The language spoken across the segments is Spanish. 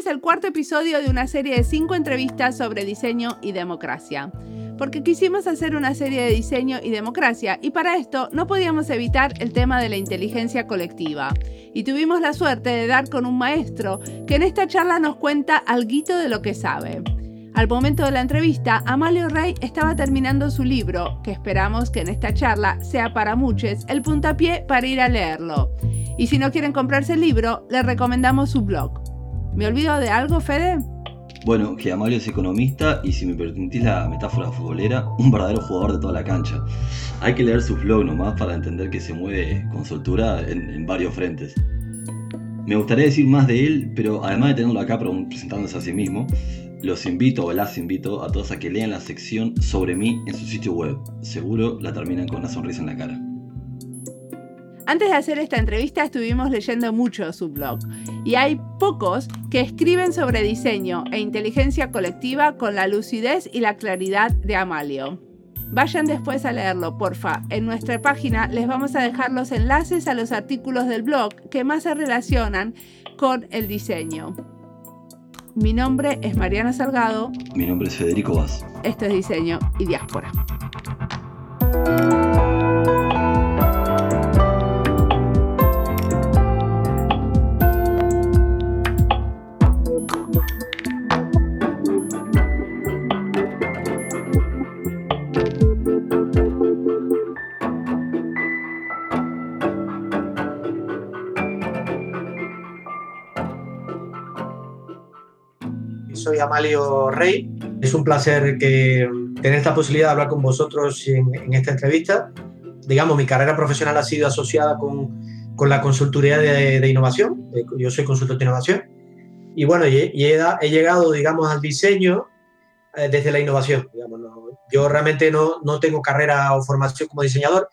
es el cuarto episodio de una serie de cinco entrevistas sobre diseño y democracia. Porque quisimos hacer una serie de diseño y democracia y para esto no podíamos evitar el tema de la inteligencia colectiva. Y tuvimos la suerte de dar con un maestro que en esta charla nos cuenta algo de lo que sabe. Al momento de la entrevista, Amalio Rey estaba terminando su libro, que esperamos que en esta charla sea para muchos el puntapié para ir a leerlo. Y si no quieren comprarse el libro, les recomendamos su blog. ¿Me olvido de algo, Fede? Bueno, que Amalio es economista y si me permitís la metáfora futbolera, un verdadero jugador de toda la cancha. Hay que leer su blog nomás para entender que se mueve con soltura en, en varios frentes. Me gustaría decir más de él, pero además de tenerlo acá presentándose a sí mismo, los invito o las invito a todos a que lean la sección sobre mí en su sitio web. Seguro la terminan con una sonrisa en la cara. Antes de hacer esta entrevista estuvimos leyendo mucho su blog y hay pocos que escriben sobre diseño e inteligencia colectiva con la lucidez y la claridad de Amalio. Vayan después a leerlo, porfa. En nuestra página les vamos a dejar los enlaces a los artículos del blog que más se relacionan con el diseño. Mi nombre es Mariana Salgado. Mi nombre es Federico Vaz. Esto es Diseño y Diáspora. Soy Amalio Rey. Es un placer que tener esta posibilidad de hablar con vosotros en, esta entrevista. Digamos, mi carrera profesional ha sido asociada con, con la consultoría de, innovación. Yo soy consultor de innovación. Y bueno, he, he llegado, digamos, al diseño eh, desde la innovación. Digamos, yo realmente no, no, tengo carrera o formación como diseñador.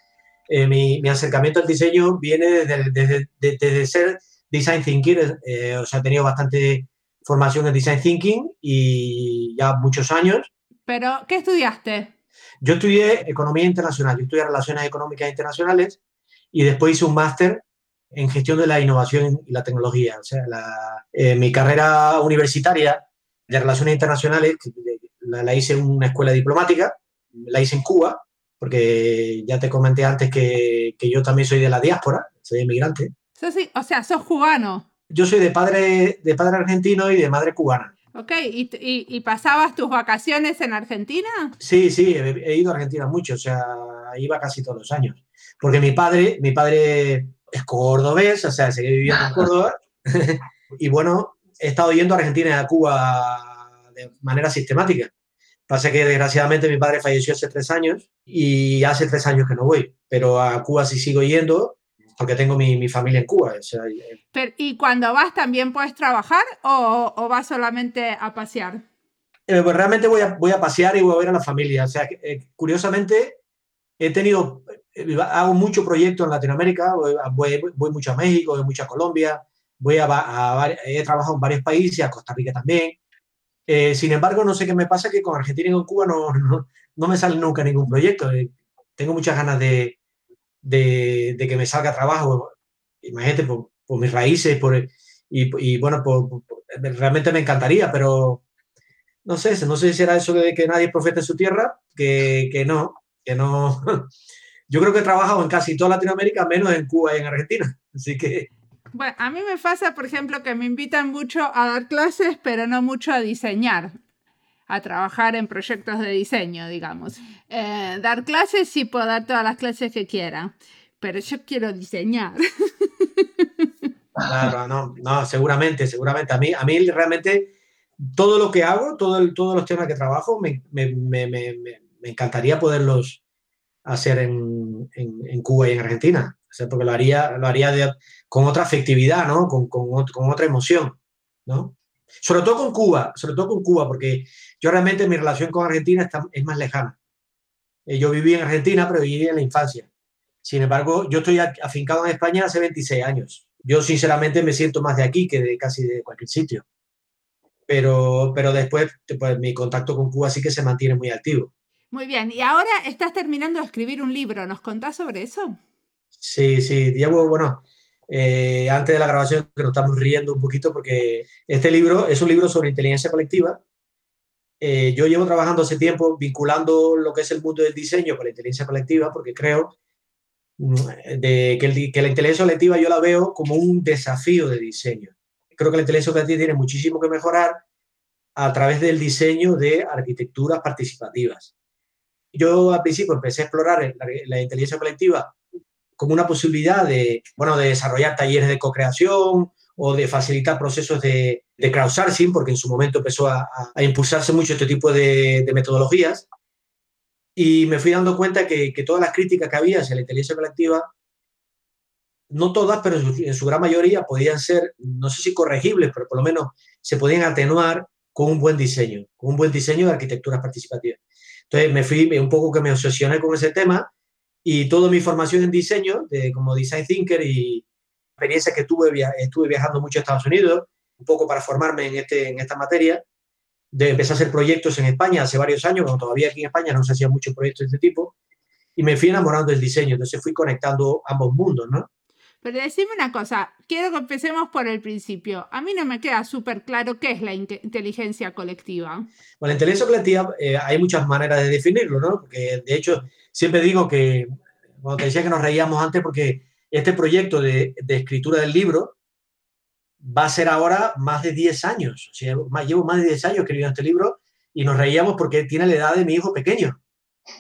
Eh, mi, mi, acercamiento al diseño viene desde, desde, desde ser design thinker, eh, o sea, he tenido bastante formación en Design Thinking y ya muchos años. ¿Pero qué estudiaste? Yo estudié Economía Internacional, yo estudié Relaciones Económicas Internacionales y después hice un máster en Gestión de la Innovación y la Tecnología. O sea, eh, mi carrera universitaria de Relaciones Internacionales la, hice en una escuela diplomática, la hice en Cuba, porque ya te comenté antes que, que yo también soy de la diáspora, soy inmigrante. o sea, sos cubano. Yo soy de padre, de padre argentino y de madre cubana. Ok, ¿Y, y, pasabas tus vacaciones en Argentina? Sí, sí, he, ido a Argentina mucho, o sea, iba casi todos los años. Porque mi padre, mi padre es cordobés, o sea, seguí viviendo en Córdoba. y bueno, he estado yendo a Argentina y a Cuba de manera sistemática. Pasa que desgraciadamente mi padre falleció hace tres años y hace tres años que no voy, pero a Cuba sí sigo yendo porque tengo mi, mi familia en Cuba. ¿Y cuando vas también puedes trabajar o, o vas solamente a pasear? Eh, pues realmente voy a, voy a pasear y voy a ver a la familia. O sea, eh, curiosamente, he tenido, eh, hago mucho proyecto en Latinoamérica, voy, voy, mucho a México, voy mucho a Colombia, voy a, he trabajado en varios países, a Costa Rica también. sin embargo, no sé qué me pasa que con Argentina y con Cuba no, no, no me sale nunca ningún proyecto. tengo muchas ganas de, de, que me salga trabajo, imagínate, por, por mis raíces, por, y, y bueno, por, realmente me encantaría, pero no sé, no sé si será eso de que nadie profeta en su tierra, que, que no, que no. Yo creo que he trabajado en casi toda Latinoamérica, menos en Cuba y en Argentina, así que... Bueno, a mí me pasa, por ejemplo, que me invitan mucho a dar clases, pero no mucho a diseñar a trabajar en proyectos de diseño, digamos. Eh, dar clases, sí puedo dar todas las clases que quiera, pero yo quiero diseñar. Claro, no, no, seguramente, seguramente. A mí, a mí realmente todo lo que hago, todo todos los temas que trabajo, me, me, me, me encantaría poderlos hacer en, en, Cuba y en Argentina, porque lo haría, lo haría con otra afectividad, ¿no? Con, con, con otra emoción, ¿no? Sobre todo con Cuba, sobre todo con Cuba, porque yo realmente mi relación con Argentina está, es más lejana. Eh, yo viví en Argentina, pero viví en la infancia. Sin embargo, yo estoy afincado en España hace 26 años. Yo sinceramente me siento más de aquí que de casi de cualquier sitio. Pero, pero después pues, mi contacto con Cuba sí que se mantiene muy activo. Muy bien, y ahora estás terminando de escribir un libro, ¿nos contás sobre eso? Sí, sí, llevo, bueno, eh, antes de la grabación, que nos estamos riendo un poquito porque este libro es un libro sobre inteligencia colectiva. Eh, yo llevo trabajando hace tiempo vinculando lo que es el mundo del diseño con la inteligencia colectiva porque creo mm, de que, que la inteligencia colectiva yo la veo como un desafío de diseño. Creo que la inteligencia colectiva tiene muchísimo que mejorar a través del diseño de arquitecturas participativas. Yo al principio empecé a explorar la, inteligencia colectiva como una posibilidad de, bueno, de desarrollar talleres de co-creación o de facilitar procesos de, de, crowdsourcing, porque en su momento empezó a, impulsarse mucho este tipo de, metodologías. Y me fui dando cuenta que, que, todas las críticas que había hacia la inteligencia colectiva, no todas, pero en su gran mayoría podían ser, no sé si corregibles, pero por lo menos se podían atenuar con un buen diseño, con un buen diseño de arquitecturas participativas. Entonces me fui un poco que me obsesioné con ese tema y toda mi formación en diseño, de, como design thinker y experiencia que tuve, estuve viajando mucho a Estados Unidos, un poco para formarme en, este, en esta materia, de empezar a hacer proyectos en España hace varios años, cuando todavía aquí en España no se hacían muchos proyectos de este tipo, y me fui enamorando del diseño, entonces fui conectando ambos mundos, ¿no? Pero decime una cosa, quiero que empecemos por el principio. A mí no me queda súper claro qué es la inteligencia colectiva. Bueno, la inteligencia colectiva eh, hay muchas maneras de definirlo, ¿no? Porque de hecho siempre digo que, cuando te decía que nos reíamos antes, porque este proyecto de, de escritura del libro va a ser ahora más de 10 años. O sea, llevo más de 10 años escribiendo este libro y nos reíamos porque tiene la edad de mi hijo pequeño.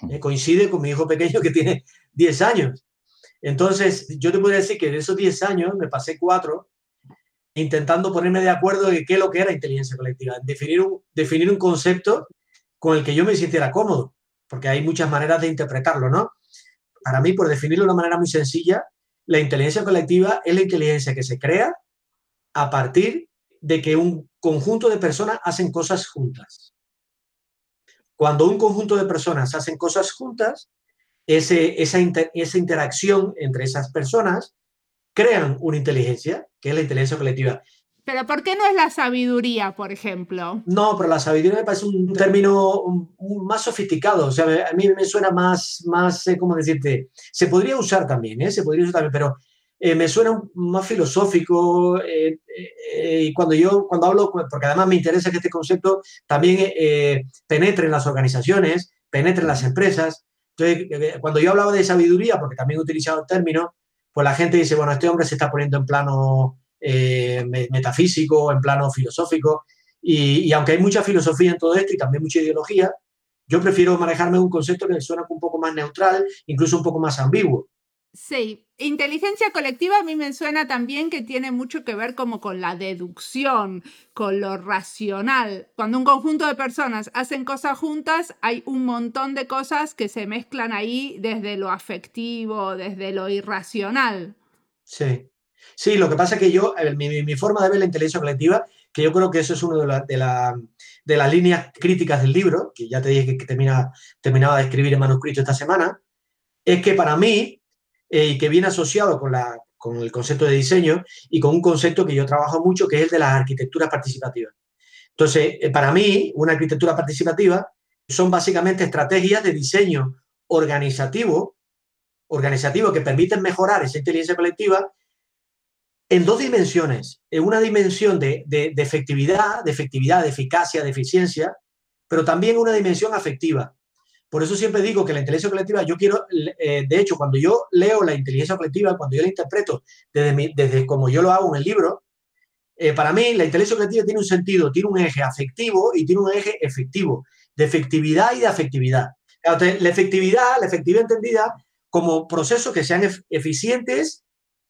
Eh, coincide con mi hijo pequeño que tiene 10 años. Entonces, yo te podría decir que de esos 10 años me pasé cuatro intentando ponerme de acuerdo de qué es lo que era inteligencia colectiva, definir un, definir un concepto con el que yo me sintiera cómodo, porque hay muchas maneras de interpretarlo, ¿no? Para mí, por definirlo de una manera muy sencilla, la inteligencia colectiva es la inteligencia que se crea a partir de que un conjunto de personas hacen cosas juntas. Cuando un conjunto de personas hacen cosas juntas, ese, esa, esa interacción entre esas personas crean una inteligencia, que es la inteligencia colectiva. Pero ¿por qué no es la sabiduría, por ejemplo? No, pero la sabiduría me parece un término más sofisticado. O sea, a mí me suena más, más eh, ¿cómo decirte? Se podría usar también, ¿eh? Se podría usar también, pero eh, me suena más filosófico. Eh, y cuando yo, cuando hablo, porque además me interesa que este concepto también penetre en las organizaciones, penetre en las empresas. Entonces, eh, cuando yo hablaba de sabiduría, porque también he utilizado el término, pues la gente dice, bueno, este hombre se está poniendo en plano eh, metafísico, en plano filosófico, y, aunque hay mucha filosofía en todo esto y también mucha ideología, yo prefiero manejarme un concepto que suena un poco más neutral, incluso un poco más ambiguo. Sí, inteligencia colectiva a mí me suena también que tiene mucho que ver como con la deducción, con lo racional. Cuando un conjunto de personas hacen cosas juntas, hay un montón de cosas que se mezclan ahí desde lo afectivo, desde lo irracional. Sí, sí, lo que pasa es que yo, mi, forma de ver la inteligencia colectiva, que yo creo que eso es una de, de, las líneas críticas del libro, que ya te dije que, termina, terminaba de escribir en manuscrito esta semana, es que para mí eh, y que viene asociado con, la, con el concepto de diseño y con un concepto que yo trabajo mucho, que es el de las arquitecturas participativas. Entonces, eh, para mí, una arquitectura participativa son básicamente estrategias de diseño organizativo, organizativo que permiten mejorar esa inteligencia colectiva en dos dimensiones. En una dimensión de, de, de efectividad, de efectividad, de eficacia, de eficiencia, pero también una dimensión afectiva. Por eso siempre digo que la inteligencia colectiva, yo quiero, eh, de hecho, cuando yo leo la inteligencia colectiva, cuando yo la interpreto desde, desde como yo lo hago en el libro, eh, para mí la inteligencia colectiva tiene un sentido, tiene un eje afectivo y tiene un eje efectivo, de efectividad y de afectividad. la efectividad, la efectividad entendida como procesos que sean eficientes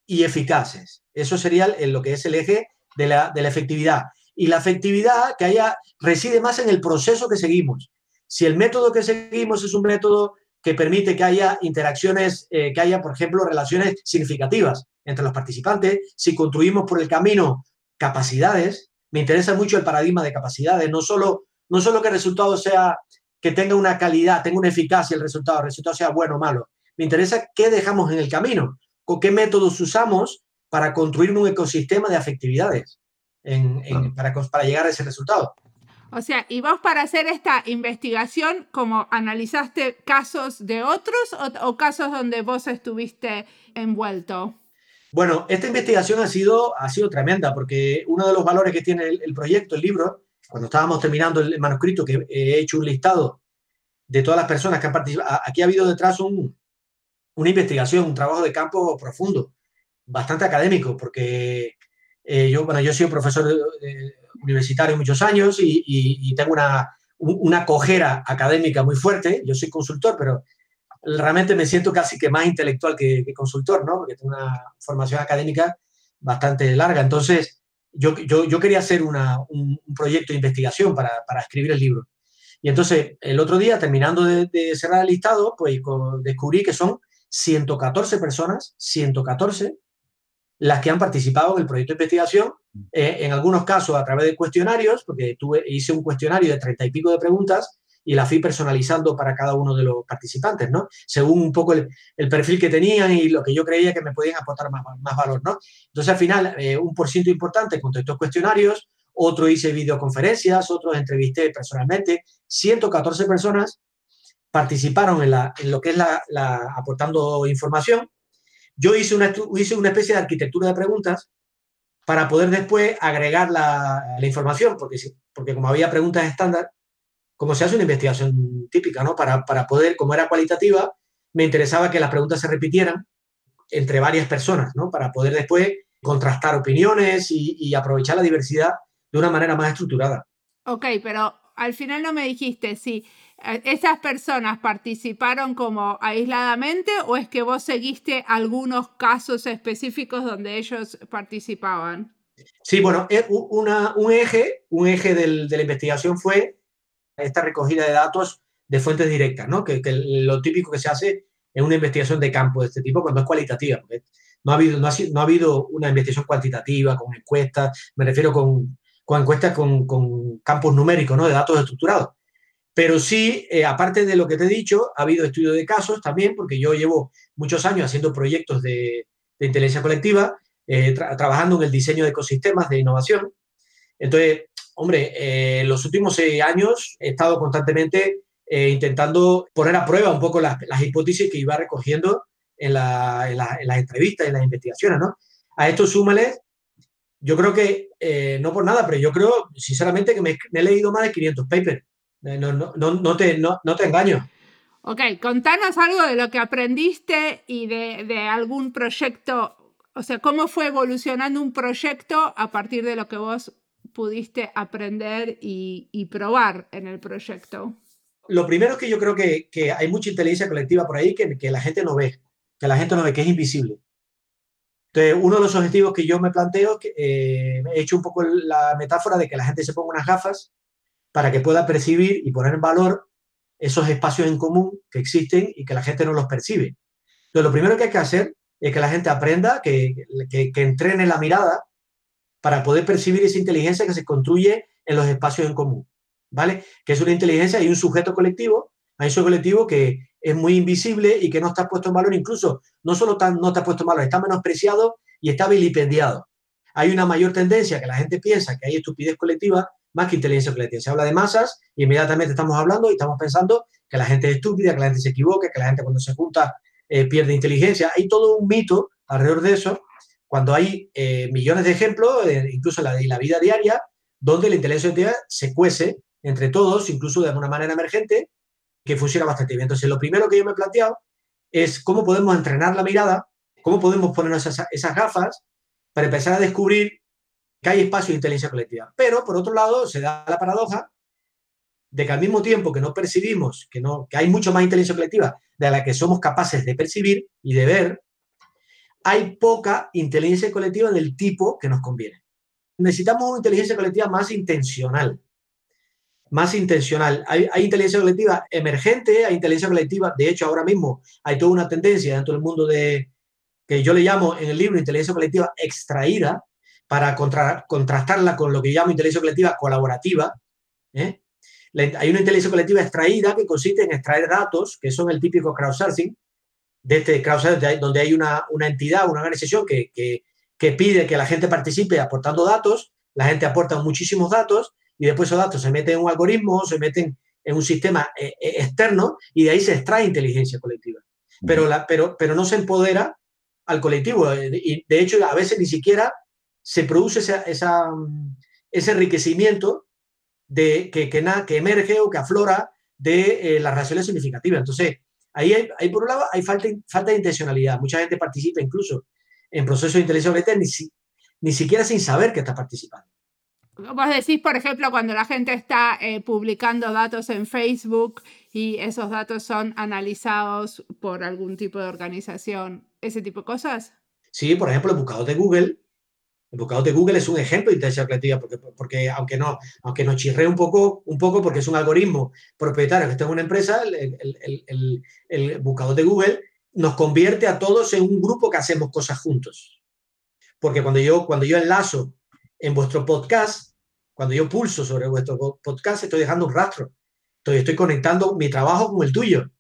y eficaces. Eso sería lo que es el eje de la, de la efectividad. Y la efectividad que haya reside más en el proceso que seguimos si el método que seguimos es un método que permite que haya interacciones, eh, que haya, por ejemplo, relaciones significativas entre los participantes, si construimos por el camino capacidades, me interesa mucho el paradigma de capacidades, no solo, no solo que el resultado sea, que tenga una calidad, tenga una eficacia el resultado, el resultado sea bueno o malo, me interesa qué dejamos en el camino, con qué métodos usamos para construir un ecosistema de afectividades para, para llegar a ese resultado. O sea, y vos para hacer esta investigación, como analizaste casos de otros o, casos donde vos estuviste envuelto? Bueno, esta investigación ha sido, ha sido tremenda porque uno de los valores que tiene el, proyecto, el libro, cuando estábamos terminando el manuscrito, que he hecho un listado de todas las personas que han participado, aquí ha habido detrás un, una investigación, un trabajo de campo profundo, bastante académico, porque eh, yo, bueno, yo soy profesor universitario muchos años y, tengo una, una cojera académica muy fuerte. Yo soy consultor, pero realmente me siento casi que más intelectual que, consultor, ¿no? Porque tengo una formación académica bastante larga. Entonces, yo, yo, yo quería hacer una, un, proyecto de investigación para, para, escribir el libro. Y entonces, el otro día, terminando de, de cerrar el listado, pues descubrí que son 114 personas, 114, las que han participado en el proyecto de investigación, eh, en algunos casos a través de cuestionarios, porque tuve, hice un cuestionario de treinta y pico de preguntas y la fui personalizando para cada uno de los participantes, ¿no? Según un poco el, perfil que tenían y lo que yo creía que me podían aportar más, más valor, ¿no? Entonces, al final, eh, un por ciento importante contestó cuestionarios, otro hice videoconferencias, otros entrevisté personalmente, 114 personas participaron en, la, en lo que es la, la aportando información yo hice una, hice una especie de arquitectura de preguntas para poder después agregar la, información, porque, porque como había preguntas estándar, como se hace una investigación típica, ¿no? Para, para poder, como era cualitativa, me interesaba que las preguntas se repitieran entre varias personas, ¿no? Para poder después contrastar opiniones y, y, aprovechar la diversidad de una manera más estructurada. Ok, pero al final no me dijiste si ¿Esas personas participaron como aisladamente o es que vos seguiste algunos casos específicos donde ellos participaban? Sí, bueno, eh, un eje, un eje del, de la investigación fue esta recogida de datos de fuentes directas, ¿no? Que, que, lo típico que se hace en una investigación de campo de este tipo cuando es cualitativa. No ha, habido, no, ha, no ha habido una investigación cuantitativa con encuestas, me refiero con, con encuestas con, con campos numéricos, ¿no? De datos estructurados. Pero sí, eh, aparte de lo que te he dicho, ha habido estudios de casos también, porque yo llevo muchos años haciendo proyectos de, inteligencia colectiva, eh, trabajando en el diseño de ecosistemas de innovación. Entonces, hombre, eh, en los últimos seis años he estado constantemente intentando poner a prueba un poco las, hipótesis que iba recogiendo en, las entrevistas, en las investigaciones, ¿no? A esto súmale, yo creo que, no por nada, pero yo creo, sinceramente, que me, me he leído más de 500 papers eh, no, no, no, no, te, no, no te engaño. Ok, contanos algo de lo que aprendiste y de, de, algún proyecto, o sea, cómo fue evolucionando un proyecto a partir de lo que vos pudiste aprender y, y probar en el proyecto. Lo primero es que yo creo que, que hay mucha inteligencia colectiva por ahí que, que, la gente no ve, que la gente no ve, que es invisible. Entonces, uno de los objetivos que yo me planteo, que, eh, he hecho un poco la metáfora de que la gente se ponga unas gafas para que pueda percibir y poner en valor esos espacios en común que existen y que la gente no los percibe. Entonces, lo primero que hay que hacer es que la gente aprenda, que, que, entrene la mirada para poder percibir esa inteligencia que se construye en los espacios en común, ¿vale? Que es una inteligencia y un sujeto colectivo, hay un sujeto colectivo que es muy invisible y que no está puesto en valor, incluso no solo no está puesto en valor, está menospreciado y está vilipendiado. Hay una mayor tendencia que la gente piensa que hay estupidez colectiva más que inteligencia colectiva. Se habla de masas y inmediatamente estamos hablando y estamos pensando que la gente es estúpida, que la gente se equivoca, que la gente cuando se junta eh, pierde inteligencia. Hay todo un mito alrededor de eso, cuando hay eh, millones de ejemplos, eh, incluso en la, vida diaria, donde la inteligencia colectiva se cuece entre todos, incluso de alguna manera emergente, que funciona bastante bien. Entonces, lo primero que yo me he planteado es cómo podemos entrenar la mirada, cómo podemos ponernos esas gafas para empezar a descubrir que hay espacio de inteligencia colectiva. Pero, por otro lado, se da la paradoja de que al mismo tiempo que no percibimos, que, no, que hay mucho más inteligencia colectiva de la que somos capaces de percibir y de ver, hay poca inteligencia colectiva del tipo que nos conviene. Necesitamos una inteligencia colectiva más intencional. Más intencional. Hay, hay inteligencia colectiva emergente, hay inteligencia colectiva, de hecho ahora mismo hay toda una tendencia dentro del mundo de, que yo le llamo en el libro inteligencia colectiva extraída, para contrastarla con lo que llamo inteligencia colectiva colaborativa. ¿eh? hay una inteligencia colectiva extraída que consiste en extraer datos, que son el típico crowdsourcing, de este crowdsourcing donde hay una, una entidad, una organización que, que, que, pide que la gente participe aportando datos, la gente aporta muchísimos datos y después esos datos se meten en un algoritmo, se meten en un sistema eh, eh, externo y de ahí se extrae inteligencia colectiva. Pero, la, pero, pero no se empodera al colectivo. Y de hecho, a veces ni siquiera se produce esa, ese enriquecimiento de, que, que, que, emerge o que aflora de eh, las relaciones significativas. Entonces, ahí, hay, por un lado hay falta, falta de intencionalidad. Mucha gente participa incluso en procesos de inteligencia colectiva ni, ni siquiera sin saber que está participando. Vos decís, por ejemplo, cuando la gente está eh, publicando datos en Facebook y esos datos son analizados por algún tipo de organización, ese tipo de cosas. Sí, por ejemplo, el buscador de Google. El buscador de Google es un ejemplo de inteligencia colectiva, porque, porque aunque, no, aunque nos chirre un poco, un poco, porque es un algoritmo propietario que está en una empresa, el, buscador de Google nos convierte a todos en un grupo que hacemos cosas juntos. Porque cuando yo, cuando yo enlazo en vuestro podcast, cuando yo pulso sobre vuestro podcast, estoy dejando un rastro. Estoy, estoy conectando mi trabajo con el tuyo.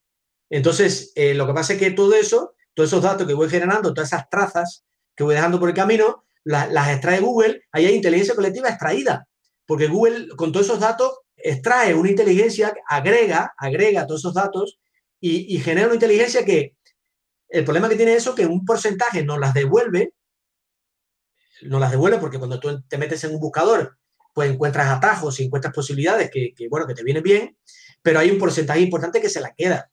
Entonces, eh, lo que pasa es que todo eso, todos esos datos que voy generando, todas esas trazas que voy dejando por el camino, las extrae Google. Ahí hay inteligencia colectiva extraída. Porque Google, con todos esos datos, extrae una inteligencia, agrega, agrega todos esos datos y, genera una inteligencia que el problema que tiene eso que un porcentaje nos las devuelve no las devuelve porque cuando tú te metes en un buscador, pues encuentras atajos y encuentras posibilidades que, bueno, que te vienen bien, pero hay un porcentaje importante que se la queda.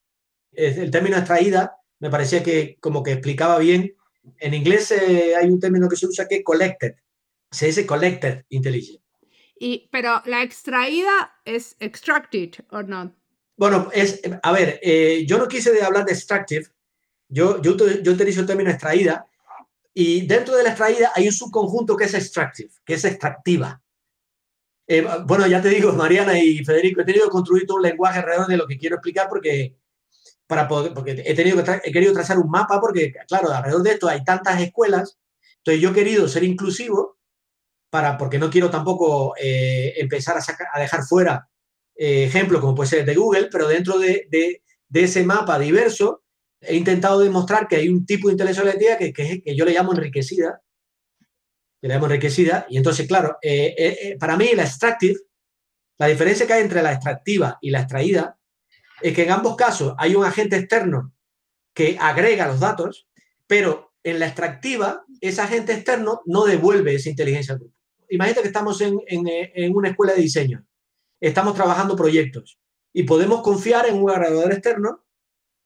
El término extraída me parecía que como que explicaba bien. En inglés eh, hay un término que se usa que es collected. Se dice collected intelligence. Y, pero la extraída es extracted o no? Bueno, es, a ver, eh, yo no quise hablar de extractive, yo, yo, yo utilizo el término extraída, y dentro de la extraída hay un subconjunto que es extractive, que es extractiva. Eh, bueno, ya te digo, Mariana y Federico, he tenido que construir todo un lenguaje alrededor de lo que quiero explicar porque, para poder, porque he, tenido que he querido trazar un mapa porque, claro, alrededor de esto hay tantas escuelas. Entonces yo he querido ser inclusivo para, porque no quiero tampoco eh, empezar a, a, dejar fuera eh, ejemplos como puede ser de Google, pero dentro de, de, ese mapa diverso he intentado demostrar que hay un tipo de inteligencia que, que, yo le llamo enriquecida, que le enriquecida, y entonces, claro, eh, eh, para mí la extractive, la diferencia que hay entre la extractiva y la extraída, es que en ambos casos hay un agente externo que agrega los datos, pero en la extractiva, ese agente externo no devuelve esa inteligencia al grupo. Imagínate que estamos en, en, en una escuela de diseño, estamos trabajando proyectos y podemos confiar en un agregador externo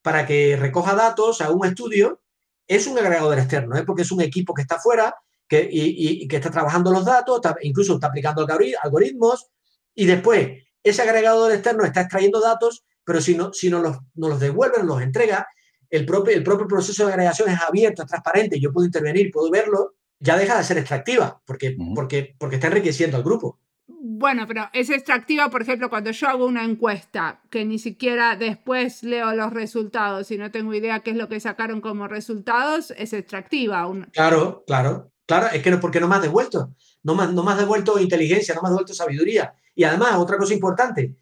para que recoja datos a un estudio, es un agregador externo, ¿eh? porque es un equipo que está fuera que, y, que está trabajando los datos, incluso está aplicando algoritmos, y después ese agregador externo está extrayendo datos, pero si no, si no los, no los devuelve, los entrega, el propio, el propio proceso de agregación es abierto, es transparente, yo puedo intervenir, puedo verlo, ya deja de ser extractiva, porque, porque, porque está enriqueciendo al grupo. Bueno, pero es extractiva, por ejemplo, cuando yo hago una encuesta, que ni siquiera después leo los resultados y no tengo idea qué es lo que sacaron como resultados, es extractiva. Claro, claro, claro, es que no, porque no me has devuelto, no me, no me has devuelto inteligencia, no me has devuelto sabiduría. Y además, otra cosa importante,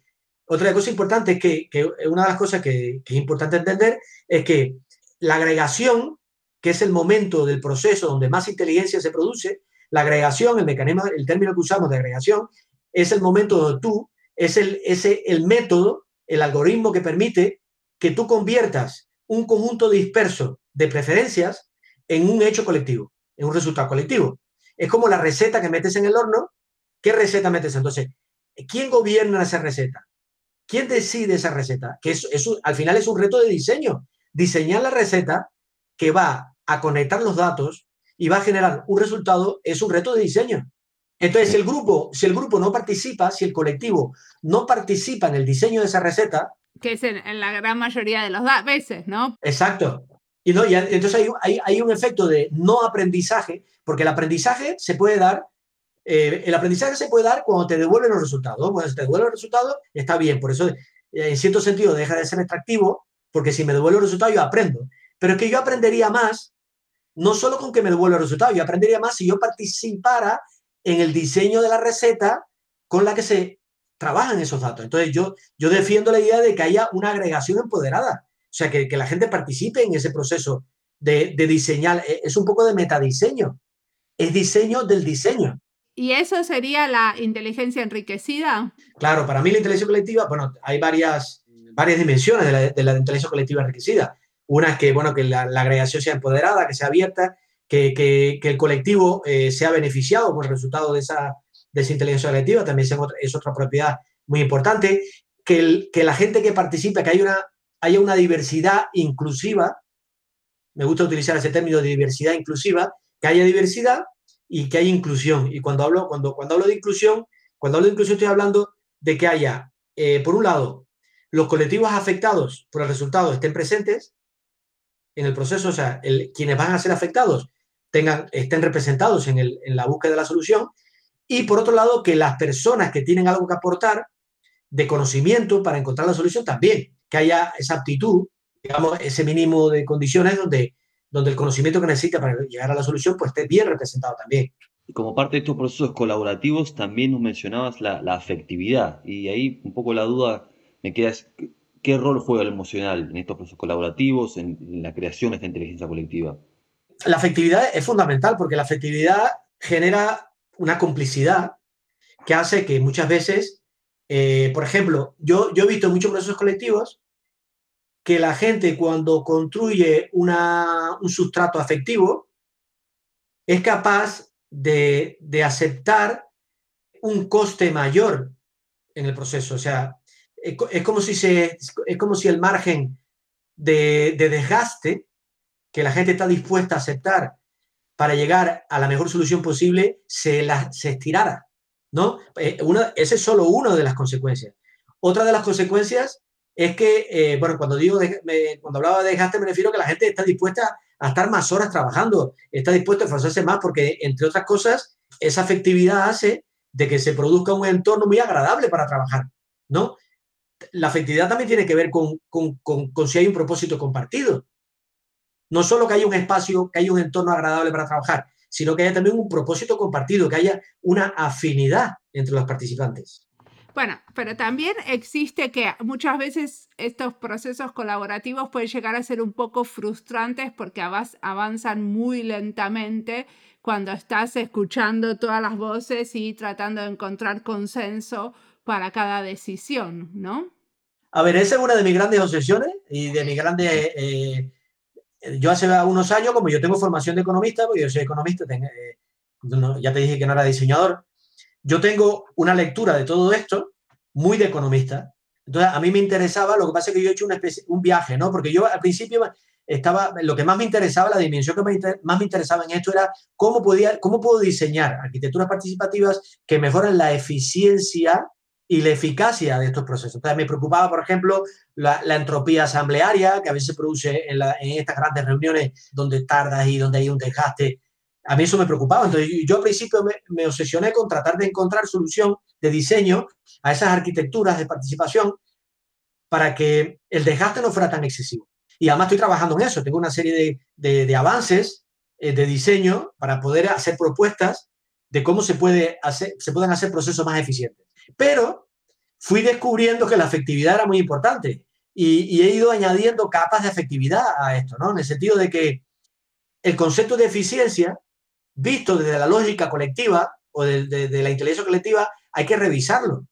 otra cosa importante es que, una de las cosas que, que es importante entender es que la agregación, que es el momento del proceso donde más inteligencia se produce, la agregación, el mecanismo, el término que usamos de agregación, es el momento donde tú, es el, el método, el algoritmo que permite que tú conviertas un conjunto disperso de preferencias en un hecho colectivo, en un resultado colectivo. Es como la receta que metes en el horno. ¿Qué receta metes? Entonces, ¿quién gobierna esa receta? ¿Quién decide esa receta? Que es, al final es un reto de diseño. Diseñar la receta que va a conectar los datos y va a generar un resultado es un reto de diseño. Entonces, si el grupo, si el grupo no participa, si el colectivo no participa en el diseño de esa receta. Que es en, la gran mayoría de las veces, ¿no? Exacto. Y, no, y entonces hay, hay, hay, un efecto de no aprendizaje, porque el aprendizaje se puede dar, eh, el aprendizaje se puede dar cuando te devuelven los resultados. Cuando se te devuelven los resultados, está bien. Por eso, en cierto sentido, deja de ser extractivo, porque si me devuelve los resultados, yo aprendo. Pero es que yo aprendería más no solo con que me devuelva el resultado, yo aprendería más si yo participara en el diseño de la receta con la que se trabajan esos datos. Entonces yo, yo defiendo la idea de que haya una agregación empoderada, o sea, que, que la gente participe en ese proceso de, de, diseñar. E, es un poco de metadiseño, es diseño del diseño. ¿Y eso sería la inteligencia enriquecida? Claro, para mí la inteligencia colectiva, bueno, hay varias, varias dimensiones de la, la inteligencia colectiva enriquecida. Una es que, bueno, que la, agregación sea empoderada, que sea abierta, que, que, el colectivo eh, sea beneficiado por el resultado de esa, de esa inteligencia colectiva, también es otra propiedad muy importante, que, el, que la gente que participa, que haya una, haya una diversidad inclusiva, me gusta utilizar ese término de diversidad inclusiva, que haya diversidad y que haya inclusión. Y cuando hablo, cuando, cuando hablo de inclusión, cuando hablo de inclusión estoy hablando de que haya, eh, por un lado, los colectivos afectados por el resultado estén presentes en el proceso, o sea, quienes van a ser afectados tengan, estén representados en, el, en la búsqueda de la solución, y por otro lado, que las personas que tienen algo que aportar de conocimiento para encontrar la solución también, que haya esa aptitud, digamos, ese mínimo de condiciones donde, donde el conocimiento que necesita para llegar a la solución pues esté bien representado también. Y como parte de estos procesos colaborativos también nos mencionabas la, la afectividad y ahí un poco la duda me queda es qué rol juega el emocional en estos procesos colaborativos, en, la creación de esta inteligencia colectiva. La afectividad es fundamental porque la afectividad genera una complicidad que hace que muchas veces, eh, por ejemplo, yo, yo he visto en muchos procesos colectivos que la gente cuando construye una, un sustrato afectivo es capaz de, de, aceptar un coste mayor en el proceso. O sea, es, como, si se, es como si el margen de, de desgaste que la gente está dispuesta a aceptar para llegar a la mejor solución posible se, la, se estirara, ¿no? Eh, ese es solo una de las consecuencias. Otra de las consecuencias es que, eh, bueno, cuando digo, cuando hablaba de desgaste me refiero a que la gente está dispuesta a estar más horas trabajando, está dispuesta a esforzarse más porque, entre otras cosas, esa afectividad hace de que se produzca un entorno muy agradable para trabajar, ¿no? La afectividad también tiene que ver con, con, con, con si hay un propósito compartido. No solo que haya un espacio, que haya un entorno agradable para trabajar, sino que haya también un propósito compartido, que haya una afinidad entre los participantes. Bueno, pero también existe que muchas veces estos procesos colaborativos pueden llegar a ser un poco frustrantes porque avanzan muy lentamente cuando estás escuchando todas las voces y tratando de encontrar consenso para cada decisión, ¿no? A ver, esa es una de mis grandes obsesiones y de mis grandes eh, yo hace unos años, como yo tengo formación de economista, porque yo soy economista, eh, ya te dije que no era diseñador, yo tengo una lectura de todo esto muy de economista. Entonces, a mí me interesaba, lo que pasa es que yo he hecho una especie, un viaje, ¿no? Porque yo al principio estaba, lo que más me interesaba, la dimensión que más me interesaba en esto era cómo, podía, cómo puedo diseñar arquitecturas participativas que mejoran la eficiencia y la eficacia de estos procesos. Entonces, me preocupaba, por ejemplo, la, entropía asamblearia, que a veces se produce en, estas grandes reuniones donde tardas y donde hay un desgaste. A mí eso me preocupaba. Entonces, yo al principio me, obsesioné con tratar de encontrar solución de diseño a esas arquitecturas de participación para que el desgaste no fuera tan excesivo. Y además estoy trabajando en eso. Tengo una serie de, de, avances eh, de diseño para poder hacer propuestas de cómo se, puede hacer, se pueden hacer procesos más eficientes. Pero fui descubriendo que la efectividad era muy importante y, he ido añadiendo capas de efectividad a esto, ¿no? En el sentido de que el concepto de eficiencia, visto desde la lógica colectiva o de, la inteligencia colectiva, hay que revisarlo.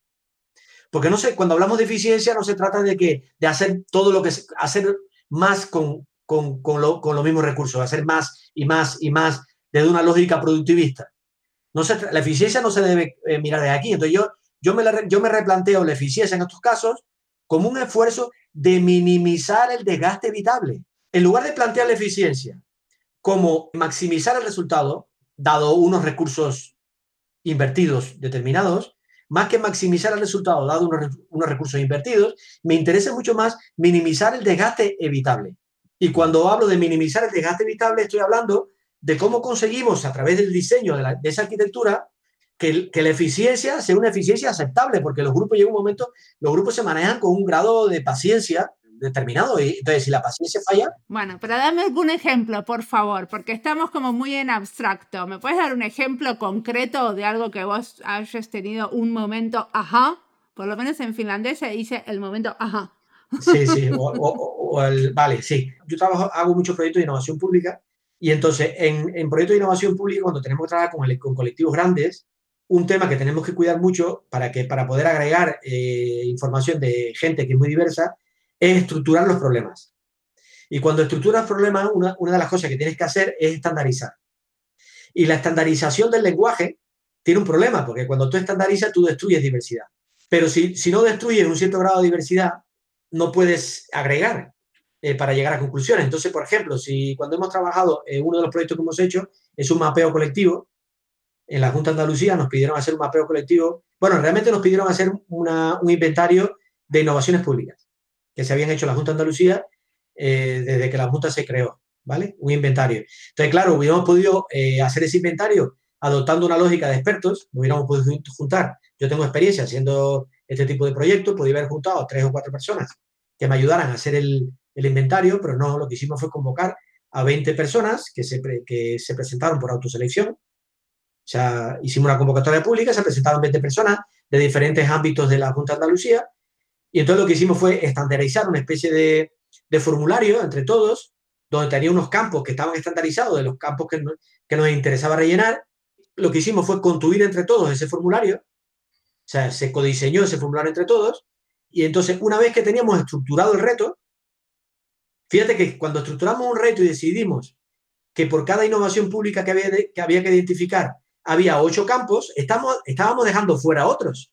Porque no sé, cuando hablamos de eficiencia no se trata de que de hacer todo lo que hacer más con, con, con, los mismos recursos, hacer más y más y más desde una lógica productivista. No se, la eficiencia no se debe eh, mirar de aquí. Entonces yo yo me, yo me replanteo la eficiencia en estos casos como un esfuerzo de minimizar el desgaste evitable. En lugar de plantear la eficiencia como maximizar el resultado, dado unos recursos invertidos determinados, más que maximizar el resultado, dado unos, unos recursos invertidos, me interesa mucho más minimizar el desgaste evitable. Y cuando hablo de minimizar el desgaste evitable, estoy hablando de cómo conseguimos a través del diseño de, esa arquitectura que, la eficiencia sea una eficiencia aceptable, porque los grupos llega un momento, los grupos se manejan con un grado de paciencia determinado. Y entonces, si la paciencia falla. Bueno, pero dame algún ejemplo, por favor, porque estamos como muy en abstracto. ¿Me puedes dar un ejemplo concreto de algo que vos hayas tenido un momento ajá? Por lo menos en finlandés se dice el momento ajá. Sí, sí, o, el, vale, sí. Yo trabajo, hago muchos proyectos de innovación pública y entonces en, en proyectos de innovación pública, cuando tenemos que trabajar con, con colectivos grandes, un tema que tenemos que cuidar mucho para, que, para poder agregar eh, información de gente que es muy diversa es estructurar los problemas. Y cuando estructuras problemas, una, una de las cosas que tienes que hacer es estandarizar. Y la estandarización del lenguaje tiene un problema, porque cuando tú estandarizas, tú destruyes diversidad. Pero si, si no destruyes un cierto grado de diversidad, no puedes agregar eh, para llegar a conclusiones. Entonces, por ejemplo, si cuando hemos trabajado en uno de los proyectos que hemos hecho es un mapeo colectivo, en la Junta de Andalucía nos pidieron hacer un mapeo colectivo. Bueno, realmente nos pidieron hacer un inventario de innovaciones públicas que se habían hecho en la Junta de Andalucía eh, desde que la Junta se creó, ¿vale? Un inventario. Entonces, claro, hubiéramos podido eh, hacer ese inventario adoptando una lógica de expertos, hubiéramos podido juntar. Yo tengo experiencia haciendo este tipo de proyectos, podría haber juntado tres o cuatro personas que me ayudaran a hacer el, el inventario, pero no, lo que hicimos fue convocar a 20 personas que se, que se presentaron por autoselección. O sea, hicimos una convocatoria pública, se presentaron 20 personas de diferentes ámbitos de la Junta de Andalucía, y entonces lo que hicimos fue estandarizar una especie de, de formulario entre todos, donde tenía unos campos que estaban estandarizados de los campos que, que nos interesaba rellenar. Lo que hicimos fue construir entre todos ese formulario, o sea, se codiseñó ese formulario entre todos, y entonces una vez que teníamos estructurado el reto, Fíjate que cuando estructuramos un reto y decidimos que por cada innovación pública que había, que, había que identificar había ocho campos, estábamos dejando fuera otros.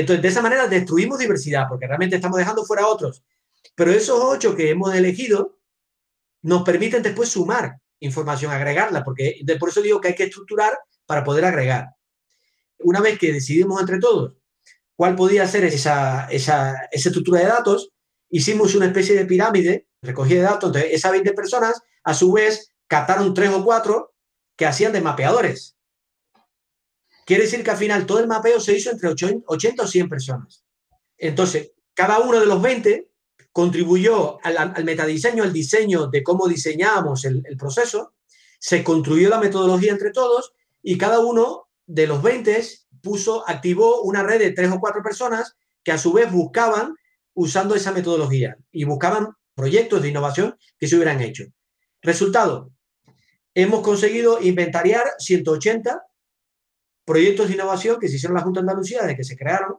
Entonces, de esa manera destruimos diversidad, porque realmente estamos dejando fuera otros. Pero esos ocho que hemos elegido nos permiten después sumar información, agregarla, porque por eso digo que hay que estructurar para poder agregar. Una vez que decidimos entre todos cuál podía ser esa, esa, esa estructura de datos, hicimos una especie de pirámide, recogida de datos, entonces esas 20 personas a su vez captaron tres o cuatro que hacían de mapeadores. Quiere decir que al final todo el mapeo se hizo entre 80 o 100 personas. Entonces, cada uno de los 20 contribuyó al, metadiseño, al diseño de cómo diseñábamos el, el, proceso, se construyó la metodología entre todos y cada uno de los 20 puso, activó una red de tres o cuatro personas que a su vez buscaban usando esa metodología y buscaban proyectos de innovación que se hubieran hecho. Resultado, hemos conseguido inventariar 180 proyectos de innovación que se hicieron en la Junta de Andalucía desde que se crearon.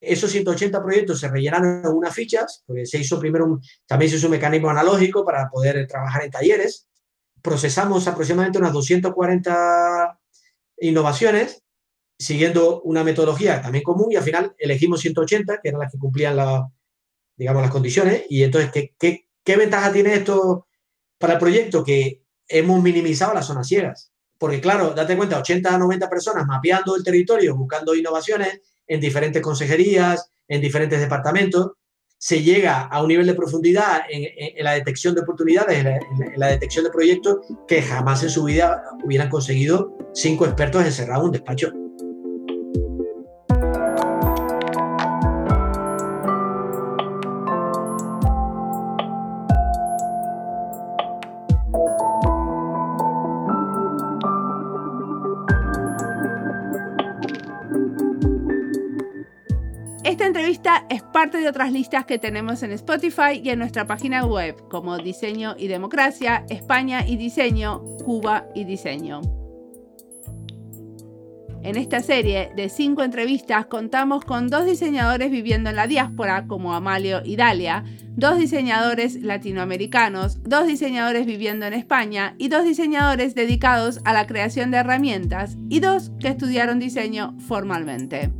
Esos 180 proyectos se rellenaron en unas fichas, porque se hizo primero también se hizo un mecanismo analógico para poder trabajar en talleres. Procesamos aproximadamente unas 240 innovaciones siguiendo una metodología también común y al final elegimos 180, que eran las que cumplían la, digamos, las condiciones. Y entonces, ¿qué, qué, qué ventaja tiene esto para el proyecto? Que hemos minimizado las zonas ciegas. Porque claro, date cuenta, 80 a 90 personas mapeando el territorio, buscando innovaciones en diferentes consejerías, en diferentes departamentos, se llega a un nivel de profundidad en, la detección de oportunidades, en la, en la, detección de proyectos que jamás en su vida hubieran conseguido cinco expertos encerrados en un despacho. Es parte de otras listas que tenemos en Spotify y en nuestra página web, como Diseño y Democracia, España y Diseño, Cuba y Diseño. En esta serie de cinco entrevistas contamos con dos diseñadores viviendo en la diáspora, como Amalio y Dalia, dos diseñadores latinoamericanos, dos diseñadores viviendo en España y dos diseñadores dedicados a la creación de herramientas y dos que estudiaron diseño formalmente.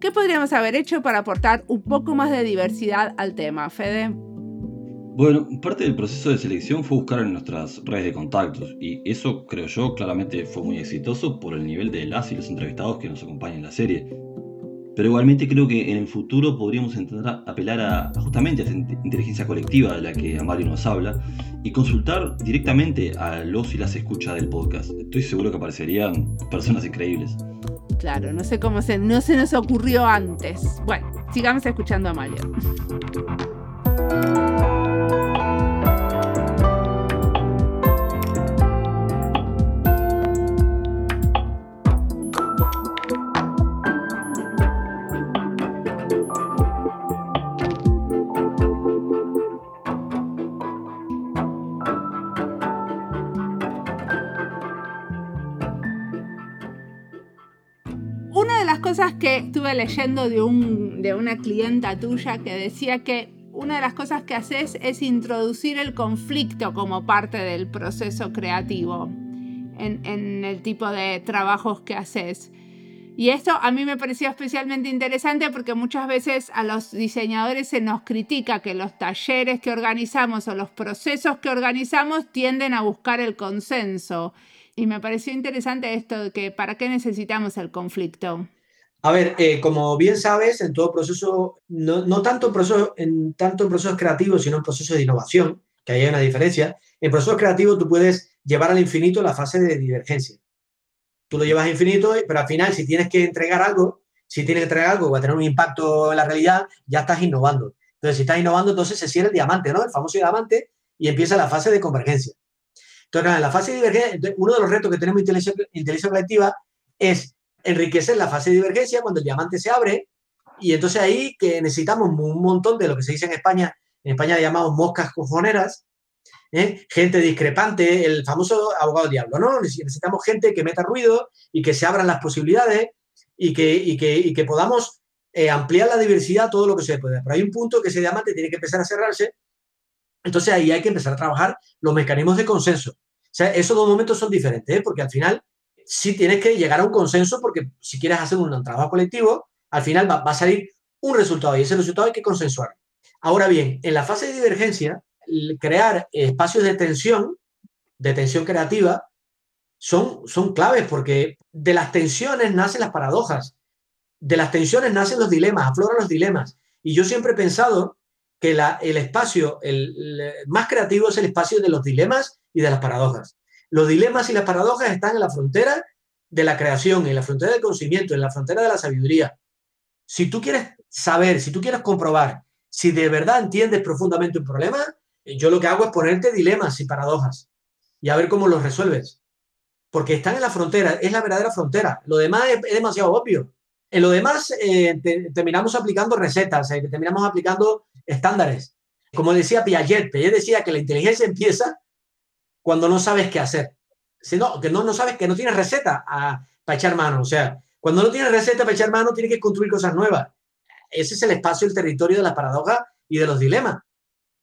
¿Qué podríamos haber hecho para aportar un poco más de diversidad al tema, Fede? Bueno, parte del proceso de selección fue buscar en nuestras redes de contactos y eso creo yo claramente fue muy exitoso por el nivel de las y los entrevistados que nos acompañan en la serie. Pero igualmente creo que en el futuro podríamos intentar apelar a, justamente a esa inteligencia colectiva de la que Mario nos habla y consultar directamente a los y las escuchas del podcast. Estoy seguro que aparecerían personas increíbles. Claro, no sé cómo se, no se nos ocurrió antes. Bueno, sigamos escuchando a Mario. Estuve leyendo de, un, de una clienta tuya que decía que una de las cosas que haces es introducir el conflicto como parte del proceso creativo en, en el tipo de trabajos que haces. Y esto a mí me pareció especialmente interesante porque muchas veces a los diseñadores se nos critica que los talleres que organizamos o los procesos que organizamos tienden a buscar el consenso. Y me pareció interesante esto que para qué necesitamos el conflicto. A ver, eh, como bien sabes, en todo proceso, no, tanto, en proceso, en, tanto en procesos creativos, sino en procesos de innovación, que hay una diferencia, en procesos creativos tú puedes llevar al infinito la fase de divergencia tú lo llevas a infinito, pero al final, si tienes que entregar algo, si tienes que entregar algo que va a tener un impacto en la realidad, ya estás innovando. Entonces, si estás innovando, entonces se cierra el diamante, ¿no? El famoso diamante, y empieza la fase de convergencia. Entonces, en la fase de divergencia, uno de los retos que tenemos en inteligencia, inteligencia colectiva es enriquecer la fase de divergencia cuando el diamante se abre, y entonces ahí que necesitamos un montón de lo que se dice en España, en España llamamos moscas cojoneras, ¿eh? gente discrepante, el famoso abogado diablo, ¿no? Necesitamos gente que meta ruido y que se abran las posibilidades y que, que, que podamos eh, ampliar la diversidad todo lo que se pueda. Pero hay un punto que ese diamante tiene que empezar a cerrarse, entonces ahí hay que empezar a trabajar los mecanismos de consenso. O sea, esos dos momentos son diferentes, ¿eh? porque al final sí tienes que llegar a un consenso, porque si quieres hacer un trabajo colectivo, al final va, a salir un resultado y ese resultado hay que consensuar. Ahora bien, en la fase de divergencia, crear espacios de tensión, de tensión creativa, son, son claves porque de las tensiones nacen las paradojas, de las tensiones nacen los dilemas, afloran los dilemas. Y yo siempre he pensado que el espacio el, más creativo es el espacio de los dilemas y de las paradojas. Los dilemas y las paradojas están en la frontera de la creación, en la frontera del conocimiento, en la frontera de la sabiduría. Si tú quieres saber, si tú quieres comprobar si de verdad entiendes profundamente un problema, yo lo que hago es ponerte dilemas y paradojas y a ver cómo los resuelves. Porque están en la frontera, es la verdadera frontera. Lo demás es, demasiado obvio. En lo demás eh, terminamos aplicando recetas, eh, terminamos aplicando estándares. Como decía Piaget, Piaget decía que la inteligencia empieza cuando no sabes qué hacer. Si no, que no, no sabes que no tienes receta para echar mano. O sea, cuando no tienes receta para echar mano, tienes que construir cosas nuevas. Ese es el espacio, el territorio de la paradoja y de los dilemas.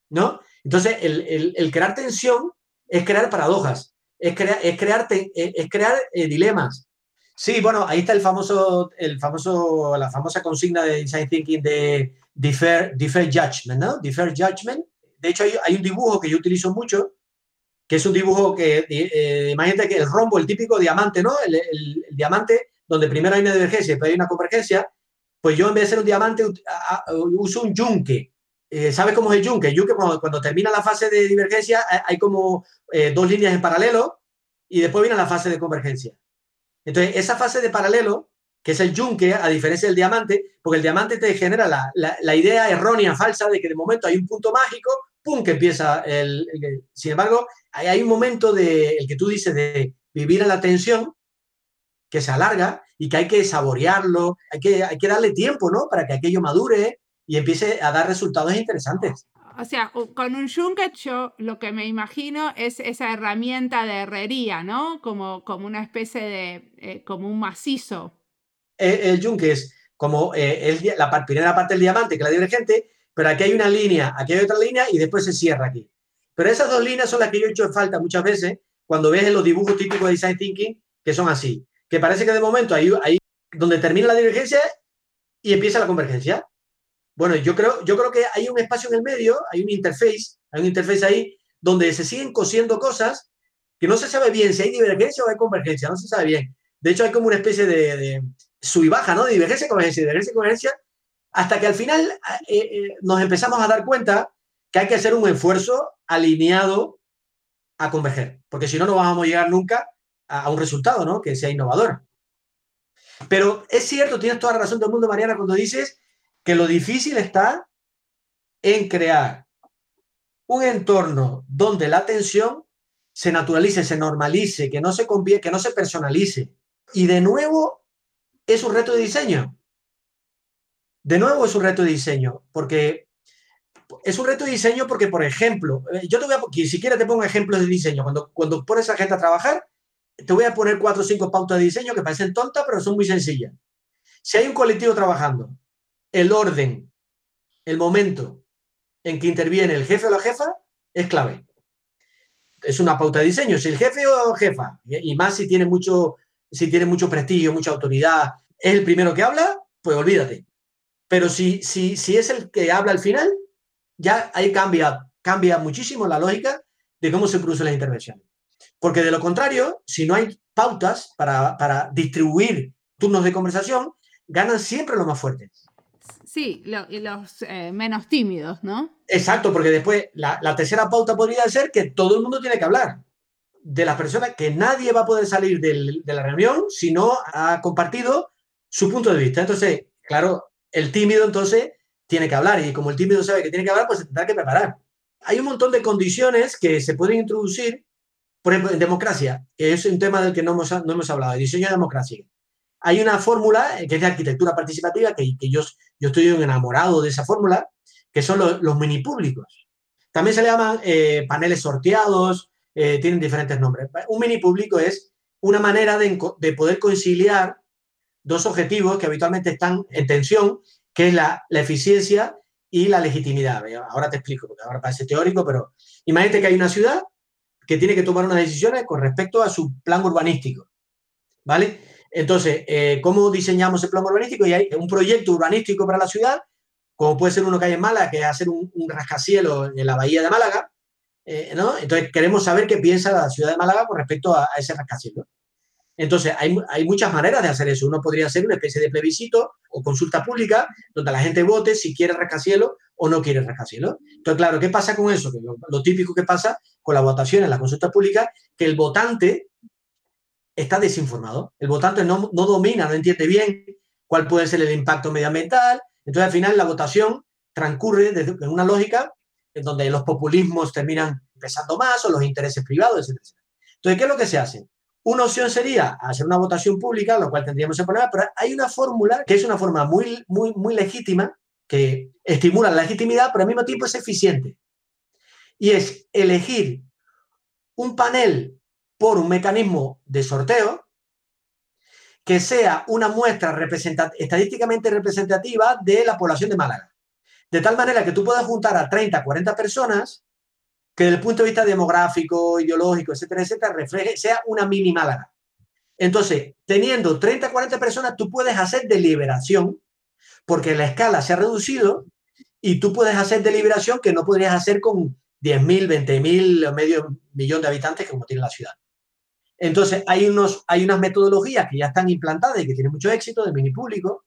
¿No? Entonces, el, crear tensión es crear paradojas, es, crear, es, eh, es crear eh, dilemas. Sí, bueno, ahí está el famoso, el famoso, la famosa consigna de Design Thinking de defer, defer judgment, ¿no? Defer judgment. De hecho, hay, un dibujo que yo utilizo mucho, es un dibujo que, eh, imagínate que el rombo, el típico diamante, ¿no? El, diamante, donde primero hay una divergencia después hay una convergencia, pues yo en vez de ser un diamante uso un yunque. Eh, ¿Sabes cómo es el yunque? El yunque, cuando, termina la fase de divergencia, hay como eh, dos líneas en paralelo y después viene la fase de convergencia. Entonces, esa fase de paralelo, que es el yunque, a diferencia del diamante, porque el diamante te genera la, idea errónea, falsa, de que de momento hay un punto mágico, ¡pum!, que empieza el... sin embargo, hay, hay, un momento de, el que tú dices de vivir en la tensión, que se alarga y que hay que saborearlo, hay que, hay que darle tiempo, ¿no? Para que aquello madure, y empiece a dar resultados interesantes. O sea, con un Junket yo lo que me imagino es esa herramienta de herrería, ¿no? Como, como una especie de, eh, como un macizo. El, el es como eh, la primera parte del diamante, que es la divergente, pero aquí hay una línea, aquí hay otra línea y después se cierra aquí. Pero esas dos líneas son las que yo he hecho falta muchas veces cuando ves en los dibujos típicos de Design Thinking, que son así, que parece que de momento ahí, ahí donde termina la divergencia y empieza la convergencia. Bueno, yo creo, yo creo que hay un espacio en el medio, hay un interface, hay un interface ahí donde se siguen cosiendo cosas que no se sabe bien si hay divergencia o hay convergencia, no se sabe bien. De hecho, hay como una especie de, y baja, ¿no? De divergencia, convergencia, divergencia, convergencia, hasta que al final eh, eh, nos empezamos a dar cuenta que hay que hacer un esfuerzo alineado a converger, porque si no, no vamos a llegar nunca a, a un resultado, ¿no? Que sea innovador. Pero es cierto, tienes toda la razón del mundo, Mariana, cuando dices que lo difícil está en crear un entorno donde la atención se naturalice, se normalice, que no se que no se personalice. Y de nuevo es un reto de diseño. De nuevo es un reto de diseño, porque es un reto de diseño porque, por ejemplo, eh, yo te voy a, si siquiera te pongo ejemplos de diseño, cuando, cuando pones a gente a trabajar, te voy a poner cuatro o cinco pautas de diseño que parecen tontas, pero son muy sencillas. Si hay un colectivo trabajando el orden, el momento en que interviene el jefe o la jefa es clave. Es una pauta de diseño. Si el jefe o jefa, y más si tiene mucho, si tiene mucho prestigio, mucha autoridad, es el primero que habla, pues olvídate. Pero si, si, si es el que habla al final, ya ahí cambia, cambia muchísimo la lógica de cómo se produce la intervención. Porque de lo contrario, si no hay pautas para, para distribuir turnos de conversación, ganan siempre los más fuertes. Sí, y los eh, menos tímidos, ¿no? Exacto, porque después la, la, tercera pauta podría ser que todo el mundo tiene que hablar de las personas, que nadie va a poder salir del, de la reunión si no ha compartido su punto de vista. Entonces, claro, el tímido entonces tiene que hablar y como el tímido sabe que tiene que hablar, pues se tendrá que preparar. Hay un montón de condiciones que se pueden introducir, por ejemplo, en democracia, que es un tema del que no hemos, no hemos hablado, diseño de democracia hay una fórmula eh, que es de arquitectura participativa, que, yo, yo estoy enamorado de esa fórmula, que son los, mini públicos. También se le llaman eh, paneles sorteados, eh, tienen diferentes nombres. Un mini público es una manera de, poder conciliar dos objetivos que habitualmente están en tensión, que es la, la, eficiencia y la legitimidad. Ahora te explico, porque ahora parece teórico, pero imagínate que hay una ciudad que tiene que tomar unas decisiones con respecto a su plan urbanístico, ¿vale? Entonces, eh, ¿cómo diseñamos el plan urbanístico? Y hay un proyecto urbanístico para la ciudad, como puede ser uno que hay en Málaga, que es hacer un, rascacielos en la bahía de Málaga, eh, ¿no? Entonces, queremos saber qué piensa la ciudad de Málaga con respecto a, ese rascacielos. Entonces, hay, hay, muchas maneras de hacer eso. Uno podría hacer una especie de plebiscito o consulta pública donde la gente vote si quiere rascacielos o no quiere rascacielos. Entonces, claro, ¿qué pasa con eso? lo, típico que pasa con la votación en la consulta pública, que el votante está desinformado. El votante no, domina, no entiende bien cuál puede ser el impacto medioambiental. Entonces, al final, la votación transcurre desde, en una lógica en donde los populismos terminan pesando más o los intereses privados, etc. Entonces, ¿qué es lo que se hace? Una opción sería hacer una votación pública, lo cual tendríamos que poner, pero hay una fórmula que es una forma muy, muy, muy legítima, que estimula la legitimidad, pero al mismo tiempo es eficiente. Y es elegir un panel por un mecanismo de sorteo que sea una muestra estadísticamente representativa de la población de Málaga. De tal manera que tú puedas juntar a 30, 40 personas que desde el punto de vista demográfico, ideológico, etcétera, etcétera, refleje, sea una mini Málaga. Entonces, teniendo 30, 40 personas, tú puedes hacer deliberación, porque la escala se ha reducido y tú puedes hacer deliberación que no podrías hacer con 10.000, 20.000 o medio millón de habitantes como tiene la ciudad. Entonces, hay, unos, hay unas metodologías que ya están implantadas y que tienen mucho éxito de mini público,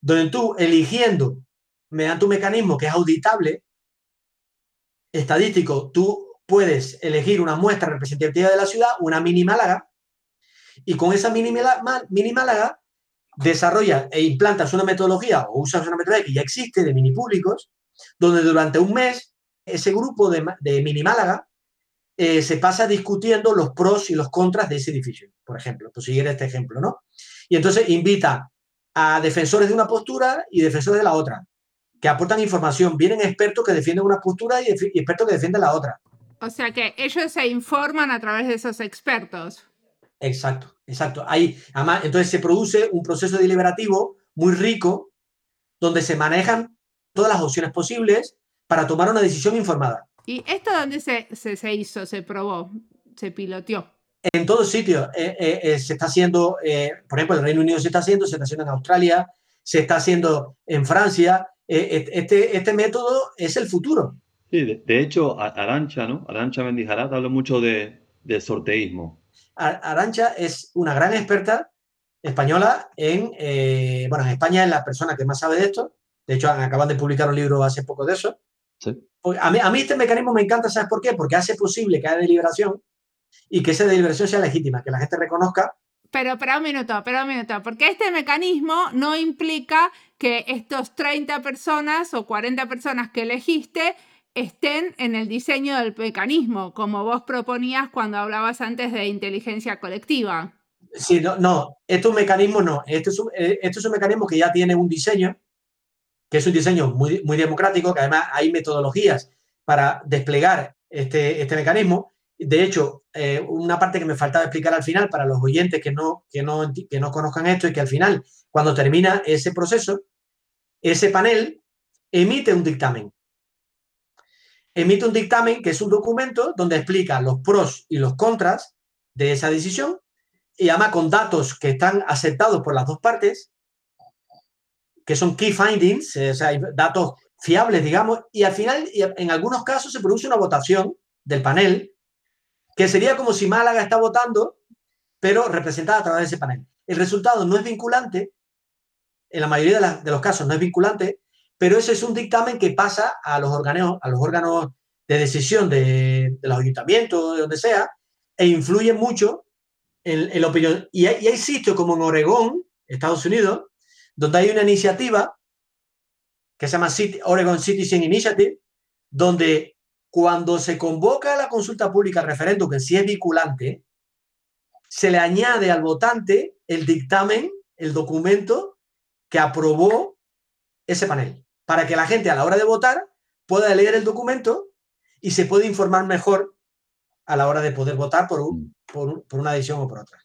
donde tú eligiendo mediante un mecanismo que es auditable, estadístico, tú puedes elegir una muestra representativa de la ciudad, una mini Málaga, y con esa mini, Málaga desarrollas e implantas una metodología o usas una metodología que ya existe de mini públicos, donde durante un mes ese grupo de, de mini Málaga eh, se pasa discutiendo los pros y los contras de ese edificio, por ejemplo, por seguir este ejemplo, ¿no? Y entonces invita a defensores de una postura y defensores de la otra, que aportan información. Vienen expertos que defienden una postura y, expertos que defienden la otra. O sea que ellos se informan a través de esos expertos. Exacto, exacto. Ahí, además, entonces se produce un proceso deliberativo muy rico donde se manejan todas las opciones posibles para tomar una decisión informada. ¿Y esto dónde se, se, hizo, se probó, se piloteó? En todos sitios. Eh, eh, eh, se está haciendo, por ejemplo, en el Reino Unido se está haciendo, se está haciendo en Australia, se está haciendo en Francia. Este, este método es el futuro. Sí, de, hecho, Arancha, ¿no? Arancha Mendijarat habla mucho de, de sorteísmo. Arancha es una gran experta española en, bueno, en España es la persona que más sabe de esto. De hecho, acaban de publicar un libro hace poco de eso. Pues, a, mí, a mí este mecanismo me encanta, ¿sabes por qué? Porque hace posible que haya deliberación y que esa deliberación sea legítima, que la gente reconozca. Pero espera un minuto, espera un minuto, porque este mecanismo no implica que estos 30 personas o 40 personas que elegiste estén en el diseño del mecanismo, como vos proponías cuando hablabas antes de inteligencia colectiva. Sí, no, no, esto es un mecanismo, no, esto es un, eh, es un mecanismo que ya tiene un diseño, que es un diseño muy, muy democrático, que además hay metodologías para desplegar este, este mecanismo. De hecho, eh, una parte que me faltaba explicar al final para los oyentes que no, que, no, que no conozcan esto es que al final, cuando termina ese proceso, ese panel emite un dictamen. emite un dictamen que es un documento donde explica los pros y los contras de esa decisión y además con datos que están aceptados por las dos partes, que son key findings, eh, o sea, datos fiables, digamos, y al final, en algunos casos, se produce una votación del panel, que sería como si Málaga está votando, pero representada a través de ese panel. El resultado no es vinculante, en la mayoría de, los casos no es vinculante, pero ese es un dictamen que pasa a los órganos, a los órganos de decisión de, los ayuntamientos, de donde sea, e influye mucho en, la opinión. Y hay, y sitios como en Oregón, Estados Unidos, donde hay una iniciativa que se llama Oregon Citizen Initiative, donde cuando se convoca la consulta pública, el referéndum, que sí es vinculante, se le añade al votante el dictamen, el documento que aprobó ese panel, para que la gente a la hora de votar pueda leer el documento y se pueda informar mejor a la hora de poder votar por, por, por una decisión o por otra.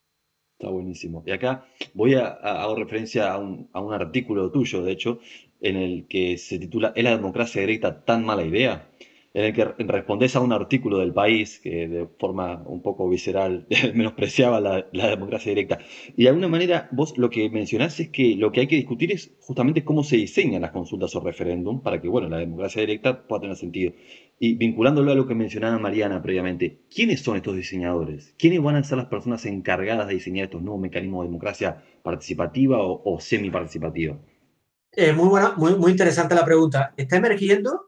Está buenísimo. Y acá voy a, hacer referencia a un, a un, artículo tuyo, de hecho, en el que se titula ¿Es la democracia directa tan mala idea? En el que respondes a un artículo del país que de forma un poco visceral menospreciaba la, democracia directa. Y de alguna manera vos lo que mencionás es que lo que hay que discutir es justamente cómo se diseñan las consultas o referéndum para que bueno, la democracia directa pueda tener sentido. Y vinculándolo a lo que mencionaba Mariana previamente, ¿quiénes son estos diseñadores? ¿Quiénes van a ser las personas encargadas de diseñar estos nuevos mecanismos de democracia participativa o, o semi-participativa? Eh, muy buena, muy, muy interesante la pregunta. Está emergiendo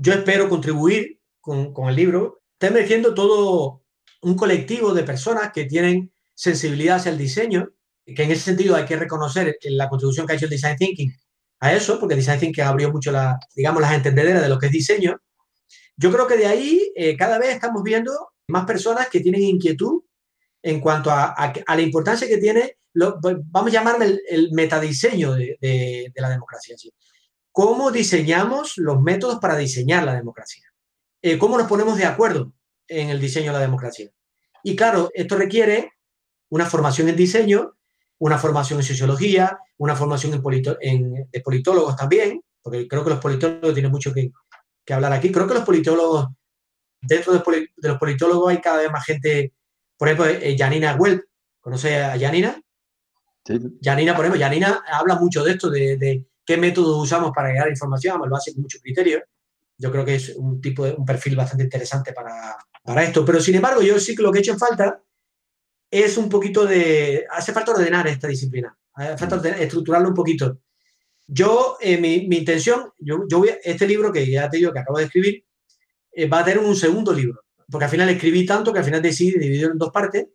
yo espero contribuir con, con el libro. Está emergiendo todo un colectivo de personas que tienen sensibilidad hacia el diseño, que en ese sentido hay que reconocer la contribución que ha hecho el Design Thinking a eso, porque el Design Thinking abrió mucho la, digamos, las entendederas de lo que es diseño. Yo creo que de ahí eh, cada vez estamos viendo más personas que tienen inquietud en cuanto a, a, la importancia que tiene, lo, vamos a llamarle el, el metadiseño de, de, de la democracia. ¿sí? Cómo diseñamos los métodos para diseñar la democracia, eh, cómo nos ponemos de acuerdo en el diseño de la democracia. Y claro, esto requiere una formación en diseño, una formación en sociología, una formación en, de politólogos también, porque creo que los politólogos tienen mucho que, hablar aquí. Creo que los politólogos, dentro de, los politólogos hay cada vez más gente, por ejemplo, eh, Janina Welp, ¿conoce a Janina? Sí. Janina, por ejemplo, Janina habla mucho de esto, de, qué métodos usamos para a información, lo hace con mucho criterio. Yo creo que es un tipo de un perfil bastante interesante para, para esto. Pero sin embargo, yo sí que lo que he hecho en falta es un poquito de. Hace falta ordenar esta disciplina, hace falta estructurarlo un poquito. Yo, eh, mi, mi, intención, yo, yo voy este libro que ya te digo que acabo de escribir, eh, va a tener un segundo libro, porque al final escribí tanto que al final decidí dividirlo en dos partes.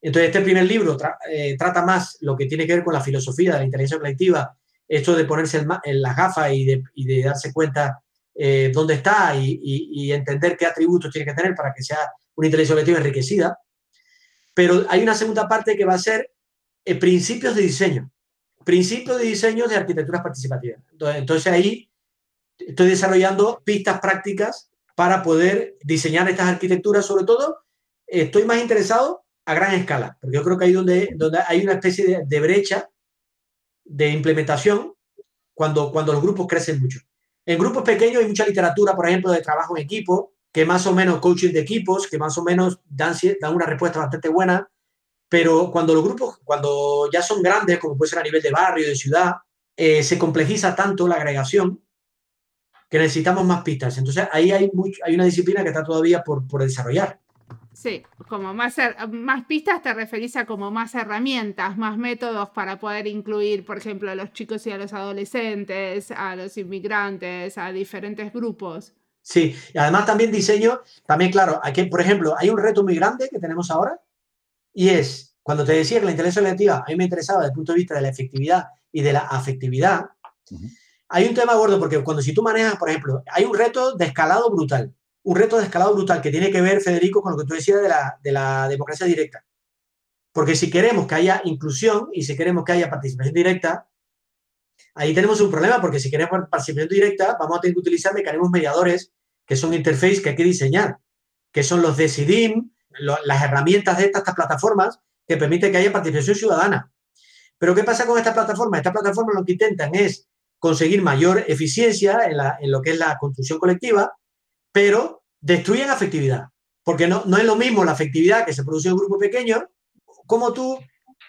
Entonces, este primer libro eh, trata más lo que tiene que ver con la filosofía de la inteligencia colectiva esto de ponerse en las gafas y de, darse cuenta eh, dónde está y, entender qué atributos tiene que tener para que sea una inteligencia colectiva enriquecida. Pero hay una segunda parte que va a ser eh, principios de diseño, principios de diseño de arquitecturas participativas. Entonces, ahí estoy desarrollando pistas prácticas para poder diseñar estas arquitecturas, sobre todo estoy más interesado a gran escala, porque yo creo que ahí donde, donde hay una especie de brecha de implementación cuando, cuando los grupos crecen mucho. En grupos pequeños hay mucha literatura, por ejemplo, de trabajo en equipo, que más o menos coaching de equipos, que más o menos dan, dan una respuesta bastante buena, pero cuando los grupos, cuando ya son grandes, como puede ser a nivel de barrio, de ciudad, eh, se complejiza tanto la agregación que necesitamos más pistas. Entonces ahí hay, hay una disciplina que está todavía por, por desarrollar. Sí, como más, más pistas te referís a como más herramientas, más métodos para poder incluir, por ejemplo, a los chicos y a los adolescentes, a los inmigrantes, a diferentes grupos. Sí, y además también diseño, también claro, aquí, por ejemplo, hay un reto muy grande que tenemos ahora y es, cuando te decía que la inteligencia colectiva a mí me interesaba desde el punto de vista de la efectividad y de la afectividad, hay un tema gordo porque cuando si tú manejas, por ejemplo, hay un reto de escalado brutal un reto de escalado brutal que tiene que ver, Federico, con lo que tú decías de la, de la democracia directa. Porque si queremos que haya inclusión y si queremos que haya participación directa, ahí tenemos un problema, porque si queremos participación directa, vamos a tener que utilizar mecanismos mediadores que son interface que hay que diseñar, que son los Decidim, las herramientas de estas, estas, plataformas que permiten que haya participación ciudadana. Pero ¿qué pasa con estas plataformas? Estas plataformas lo que intentan es conseguir mayor eficiencia en lo que es la construcción colectiva, pero destruyen afectividad, porque no, no es lo mismo la afectividad que se produce en un grupo pequeño, como tú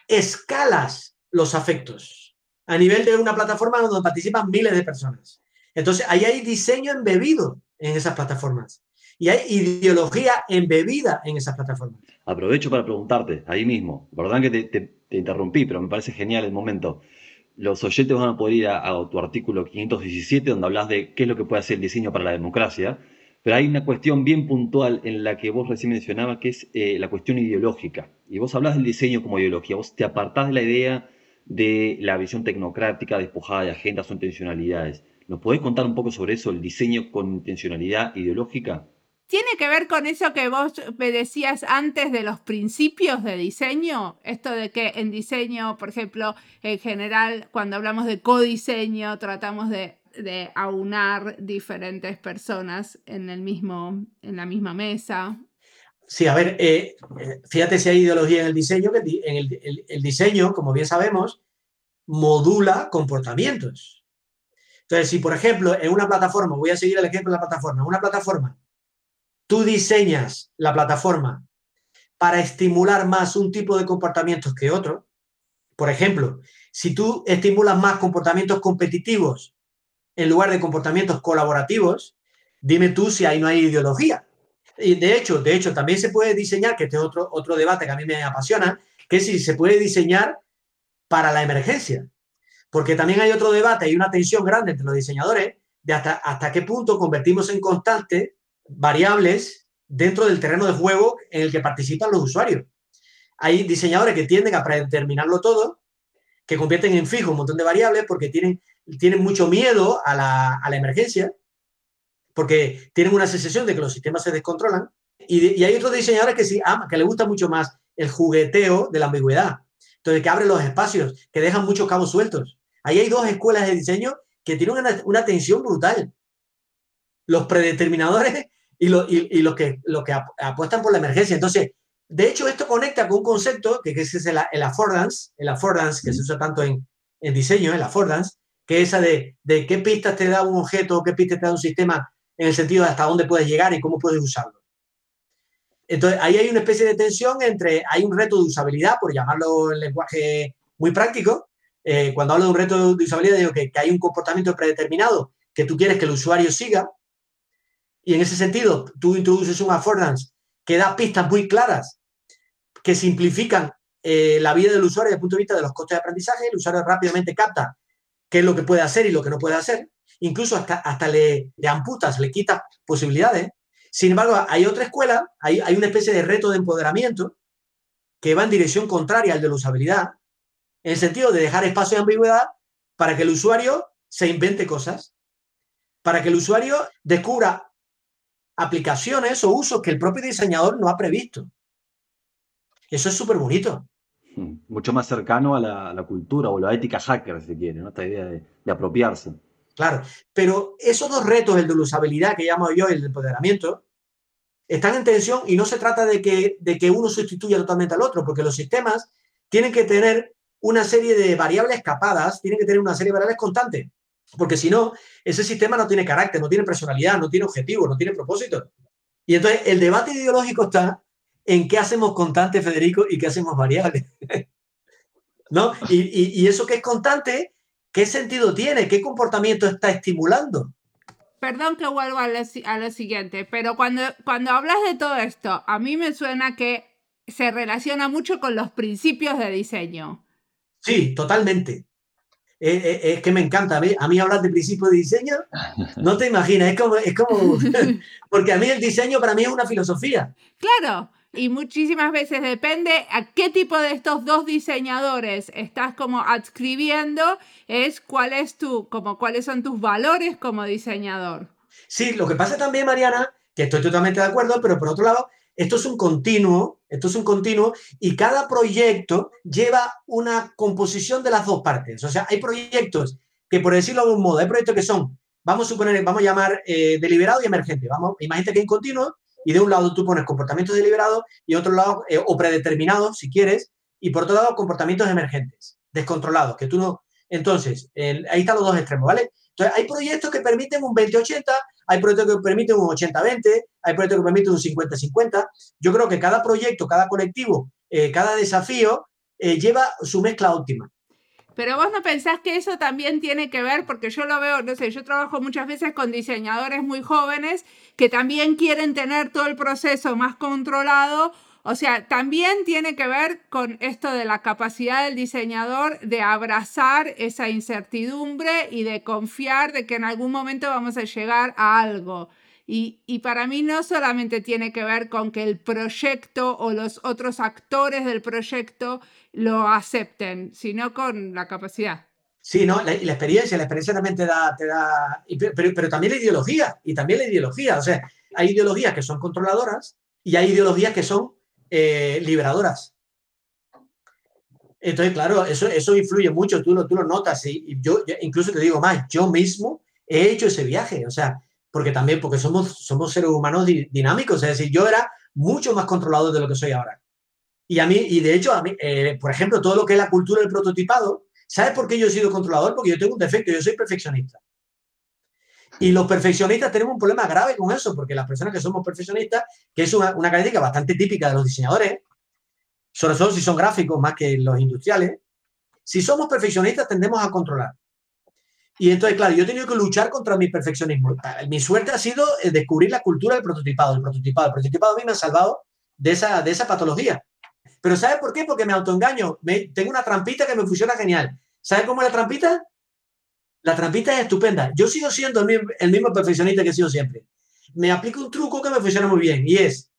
escalas los afectos a nivel de una plataforma donde participan miles de personas. Entonces, ahí hay diseño embebido en esas plataformas y hay ideología embebida en esas plataformas. Aprovecho para preguntarte, ahí mismo, verdad que te, interrumpí, pero me parece genial el momento. Los oyentes van a poder ir a, tu artículo 517, donde hablas de qué es lo que puede hacer el diseño para la democracia, pero hay una cuestión bien puntual en la que vos recién mencionabas, que es eh, la cuestión ideológica. Y vos hablas del diseño como ideología, vos te apartás de la idea de la visión tecnocrática despojada de agendas o intencionalidades. ¿Nos podés contar un poco sobre eso, el diseño con intencionalidad ideológica? ¿Tiene que ver con eso que vos me decías antes de los principios de diseño? Esto de que en diseño, por ejemplo, en general, cuando hablamos de codiseño, tratamos de, aunar diferentes personas en, el mismo, en la misma mesa. Sí, a ver, eh, eh, fíjate si hay ideología en el diseño, que en el diseño, como bien sabemos, modula comportamientos. Entonces, si por ejemplo en una plataforma, voy a seguir el ejemplo de la plataforma, en una plataforma, tú diseñas la plataforma para estimular más un tipo de comportamientos que otro, por ejemplo, si tú estimulas más comportamientos competitivos en lugar de comportamientos colaborativos, dime tú si ahí no hay ideología. Y de hecho, de hecho, también se puede diseñar, que este es otro, otro debate que a mí me apasiona, que si se puede diseñar para la emergencia. Porque también hay otro debate, hay una tensión grande entre los diseñadores de hasta, hasta qué punto convertimos en constante variables dentro del terreno de juego en el que participan los usuarios. Hay diseñadores que tienden a predeterminarlo todo, que convierten en fijo un montón de variables porque tienen, tienen mucho miedo a la, a la emergencia, porque tienen una sensación de que los sistemas se descontrolan. Y, hay otros diseñadores que sí ama, que les gusta mucho más el jugueteo de la ambigüedad. Entonces, que abren los espacios, que dejan muchos cabos sueltos. Ahí hay dos escuelas de diseño que tienen una, tensión brutal. Los predeterminadores y, los, que, que apuestan por la emergencia. Entonces, de hecho, esto conecta con un concepto que, es el, el, affordance, el affordance, que se usa tanto en, diseño, el affordance, que es esa de, qué pistas te da un objeto, qué pistas te da un sistema, en el sentido de hasta dónde puedes llegar y cómo puedes usarlo. Entonces, ahí hay una especie de tensión entre, hay un reto de usabilidad, por llamarlo en lenguaje muy práctico, eh, cuando hablo de un reto de usabilidad, digo que, hay un comportamiento predeterminado que tú quieres que el usuario siga. Y en ese sentido, tú introduces un affordance que da pistas muy claras que simplifican eh, la vida del usuario desde el punto de vista de los costes de aprendizaje. El usuario rápidamente capta qué es lo que puede hacer y lo que no puede hacer. Incluso hasta, hasta le, le amputas, le quitas posibilidades. Sin embargo, hay otra escuela, hay, hay una especie de reto de empoderamiento que va en dirección contraria al de la usabilidad, en el sentido de dejar espacio de ambigüedad para que el usuario se invente cosas, para que el usuario descubra aplicaciones o usos que el propio diseñador no ha previsto. Eso es súper bonito. Hmm, mucho más cercano a la, cultura o la ética hacker, si quiere, ¿no? esta idea de, apropiarse. Claro, pero esos dos retos, el de la usabilidad que llamo yo y el de empoderamiento, están en tensión y no se trata de que, de que uno sustituya totalmente al otro, porque los sistemas tienen que tener una serie de variables capadas, tiene que tener una serie de variables constantes, porque si no, ese sistema no tiene carácter, no tiene personalidad, no tiene objetivo, no tiene propósito. Y entonces el debate ideológico está en qué hacemos constante, Federico, y qué hacemos variable. ¿No? Y, eso que es constante, ¿qué sentido tiene? ¿Qué comportamiento está estimulando? Perdón que vuelva a lo, siguiente, pero cuando, cuando hablas de todo esto, a mí me suena que se relaciona mucho con los principios de diseño. Sí, totalmente. Eh, eh, es que me encanta. A mí, hablar de principio de diseño, no te imaginas, es como, es como, porque a mí el diseño para mí es una filosofía. Claro, y muchísimas veces depende a qué tipo de estos dos diseñadores estás como adscribiendo, es cuál es tu, como cuáles son tus valores como diseñador. Sí, lo que pasa también, Mariana, que estoy totalmente de acuerdo, pero por otro lado, esto es un continuo, esto es un continuo y cada proyecto lleva una composición de las dos partes. O sea, hay proyectos que, por decirlo de algún modo, hay proyectos que son, vamos a suponer, vamos a llamar eh, deliberado y emergente. Vamos, imagínate que hay un continuo y de un lado tú pones comportamientos deliberados y otro lado, eh, o predeterminados, si quieres, y por otro lado, comportamientos emergentes, descontrolados, que tú no, Entonces, ahí están los dos extremos, ¿vale? Entonces, hay proyectos que permiten un 20-80, hay proyectos que permiten un 80-20, hay proyectos que permiten un 50-50. Yo creo que cada proyecto, cada colectivo, eh, cada desafío eh, lleva su mezcla óptima. Pero vos no pensás que eso también tiene que ver, porque yo lo veo, no sé, yo trabajo muchas veces con diseñadores muy jóvenes que también quieren tener todo el proceso más controlado. O sea, también tiene que ver con esto de la capacidad del diseñador de abrazar esa incertidumbre y de confiar de que en algún momento vamos a llegar a algo. Y, y, para mí no solamente tiene que ver con que el proyecto o los otros actores del proyecto lo acepten, sino con la capacidad. Sí, ¿no? La, la experiencia, la experiencia también te da, te da pero, pero, también la ideología, y también la ideología, o sea, hay ideologías que son controladoras y hay ideologías que son eh, liberadoras. Entonces, claro, eso, eso influye mucho, tú lo, tú lo notas, y, yo, incluso te digo más, yo mismo he hecho ese viaje, o sea, porque también, porque somos, somos seres humanos dinámicos, es decir, yo era mucho más controlado de lo que soy ahora. Y a mí, y de hecho, a mí, eh, por ejemplo, todo lo que es la cultura del prototipado, ¿sabes por qué yo he sido controlador? Porque yo tengo un defecto, yo soy perfeccionista. Y los perfeccionistas tenemos un problema grave con eso, porque las personas que somos perfeccionistas, que es una, una característica bastante típica de los diseñadores, sobre todo si son gráficos más que los industriales, si somos perfeccionistas tendemos a controlar. Y entonces, claro, yo he tenido que luchar contra mi perfeccionismo. Mi suerte ha sido descubrir la cultura del prototipado. El prototipado, el prototipado a mí me ha salvado de esa, de esa patología. Pero ¿sabes por qué? Porque me autoengaño. Me, tengo una trampita que me funciona genial. ¿Sabes cómo es la trampita? La trampita es estupenda. Yo sigo siendo el mismo, el mismo perfeccionista que he sido siempre. Me aplico un truco que me funciona muy bien y es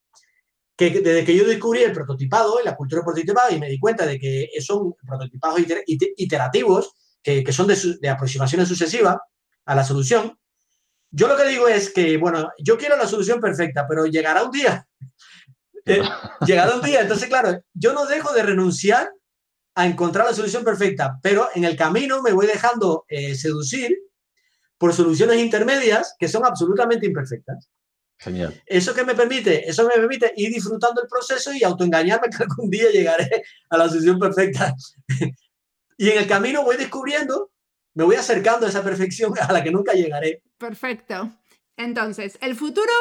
que desde que yo descubrí el prototipado, la cultura del prototipado, y me di cuenta de que son prototipados iterativos, que, que son de, de, aproximaciones sucesivas a la solución, yo lo que digo es que, bueno, yo quiero la solución perfecta, pero llegará un día eh, llegado un día. Entonces, claro, yo no dejo de renunciar a encontrar la solución perfecta, pero en el camino me voy dejando eh, seducir por soluciones intermedias que son absolutamente imperfectas. Genial. Eso que me permite, eso me permite ir disfrutando el proceso y autoengañarme que algún día llegaré a la solución perfecta. Y en el camino voy descubriendo, me voy acercando a esa perfección a la que nunca llegaré. Perfecto. Entonces, el futuro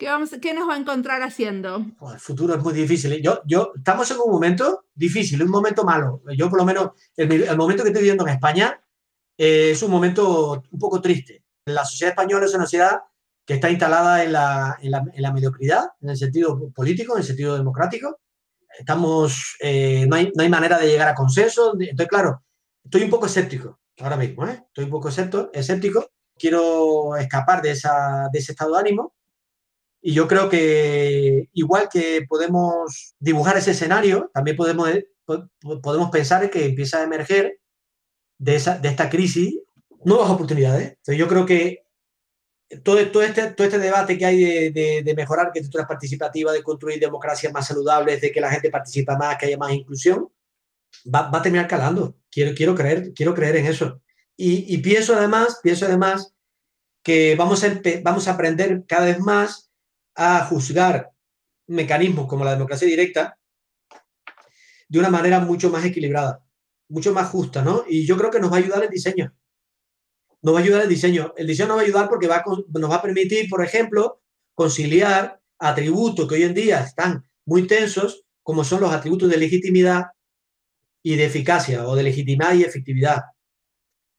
¿Qué, vamos, ¿Qué nos va a encontrar haciendo? el futuro es muy difícil. Yo, yo, estamos en un momento difícil, un momento malo. Yo, por lo menos, el, el momento que estoy viviendo en España eh, es un momento un poco triste. La sociedad española es una sociedad que está instalada en la, en la, en la mediocridad, en el sentido político, en el sentido democrático. Estamos, eh, no, hay, no hay manera de llegar a consenso. Entonces, claro, estoy un poco escéptico ahora mismo. ¿eh? Estoy un poco escéptico. Quiero escapar de, esa, de ese estado de ánimo y yo creo que igual que podemos dibujar ese escenario, también podemos, eh, podemos pensar que empieza a emerger de, esa, de esta crisis nuevas oportunidades. Entonces yo creo que todo, todo, este, todo este debate que hay de, de, de mejorar arquitecturas participativas, de construir democracias más saludables, de que la gente participa más, que haya más inclusión, va, va a terminar calando. Quiero, quiero, creer, quiero creer en eso. Y, y pienso además, pienso además que vamos a, vamos a aprender cada vez más a juzgar mecanismos como la democracia directa de una manera mucho más equilibrada, mucho más justa, ¿no? Y yo creo que nos va a ayudar el diseño. Nos va a ayudar el diseño. El diseño nos va a ayudar porque va nos va a permitir, por ejemplo, conciliar atributos que hoy en día están muy tensos, como son los atributos de legitimidad y de eficacia, o de legitimidad y efectividad,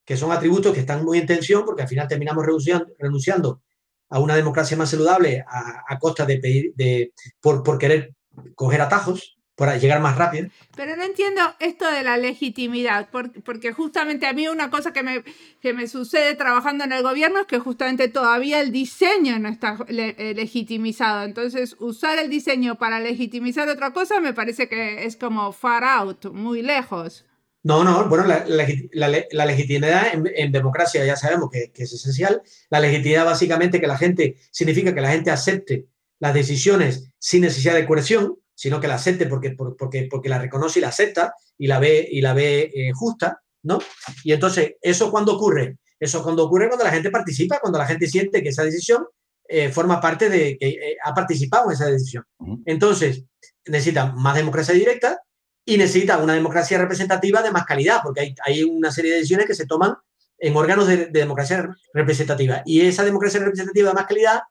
que son atributos que están muy en tensión porque al final terminamos renunciando, renunciando a una democracia más saludable a, a costa de pedir, de, por, por querer coger atajos, para llegar más rápido. Pero no entiendo esto de la legitimidad, porque, porque justamente a mí una cosa que me, que me sucede trabajando en el gobierno es que justamente todavía el diseño no está le, eh, legitimizado. Entonces, usar el diseño para legitimizar otra cosa me parece que es como far out, muy lejos. No, no, bueno, la, la, la, la legitimidad en, en, democracia ya sabemos que, que, es esencial. La legitimidad básicamente que la gente, significa que la gente acepte las decisiones sin necesidad de coerción, sino que la acepte porque, porque, porque la reconoce y la acepta y la ve, y la ve eh, justa, ¿no? Y entonces, ¿eso cuando ocurre? Eso cuando ocurre cuando la gente participa, cuando la gente siente que esa decisión eh, forma parte de, que eh, ha participado en esa decisión. Entonces, necesita más democracia directa, y necesita una democracia representativa de más calidad, porque hay, hay una serie de decisiones que se toman en órganos de, democracia representativa. Y esa democracia representativa de más calidad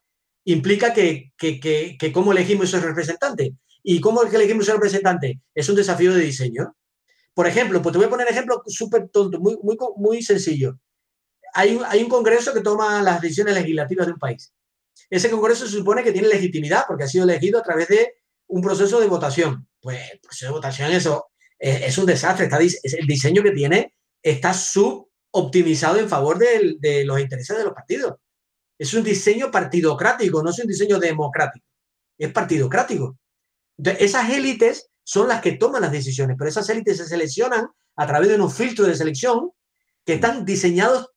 implica que, que, que, cómo elegimos esos representantes. ¿Y cómo elegimos esos representantes? Es un desafío de diseño. Por ejemplo, pues te voy a poner un ejemplo súper tonto, muy, muy, muy sencillo. Hay un, hay un congreso que toma las decisiones legislativas de un país. Ese congreso se supone que tiene legitimidad porque ha sido elegido a través de un proceso de votación. Pues el proceso de votación eso es, es un desastre. Está, es el diseño que tiene está sub optimizado en favor de, los intereses de los partidos. Es un diseño partidocrático, no es un diseño democrático, es partidocrático. Entonces, esas élites son las que toman las decisiones, pero esas élites se seleccionan a través de unos filtros de selección que están diseñados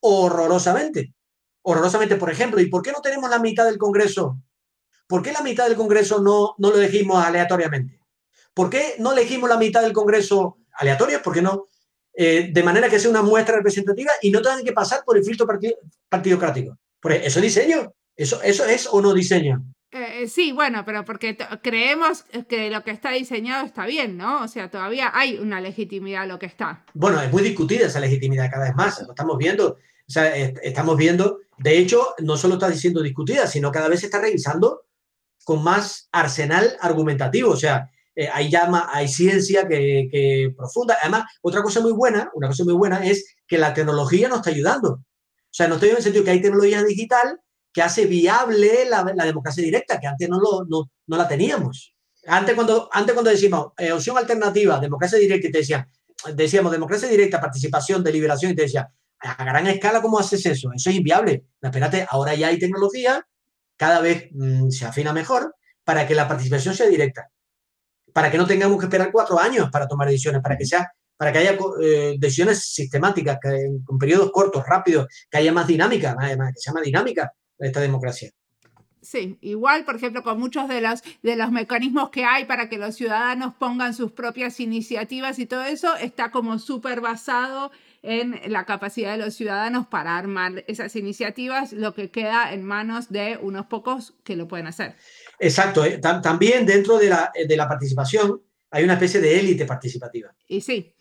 horrorosamente. Horrorosamente, por ejemplo, ¿y por qué no tenemos la mitad del Congreso? ¿Por qué la mitad del Congreso no, no lo elegimos aleatoriamente? ¿Por qué no elegimos la mitad del Congreso aleatorio? ¿Por qué no eh, de manera que sea una muestra representativa y no tengan que pasar por el filtro partidocrático. Por eso es diseño. Eso, eso es o no diseño. Eh, sí, bueno, pero porque creemos que lo que está diseñado está bien, ¿no? O sea, todavía hay una legitimidad a lo que está. Bueno, es muy discutida esa legitimidad cada vez más, lo estamos viendo. O sea, estamos viendo, de hecho, no solo está diciendo discutida, sino cada vez se está revisando con más arsenal argumentativo. O sea, eh, hay llama, hay ciencia que, profunda. Además, otra cosa muy buena, una cosa muy buena es que la tecnología nos está ayudando. O sea, no estoy en el sentido que hay tecnología digital que hace viable la, democracia directa, que antes no, lo, no, no, la teníamos. Antes cuando, antes cuando decimos eh, opción alternativa, democracia directa, y te decían, decíamos democracia directa, participación, deliberación, y te decía, a gran escala, ¿cómo haces eso? Eso es inviable. espérate, ahora ya hay tecnología, cada vez mm, se afina mejor para que la participación sea directa para que no tengamos que esperar cuatro años para tomar decisiones, para que sea para que haya eh, decisiones sistemáticas, que, con periodos cortos, rápidos, que haya más dinámica, además, que sea más dinámica esta democracia. Sí, igual, por ejemplo, con muchos de los, de los mecanismos que hay para que los ciudadanos pongan sus propias iniciativas y todo eso, está como súper basado en la capacidad de los ciudadanos para armar esas iniciativas, lo que queda en manos de unos pocos que lo pueden hacer. Exacto. Eh, también dentro de la, de la participación hay una especie de élite participativa. Y sí,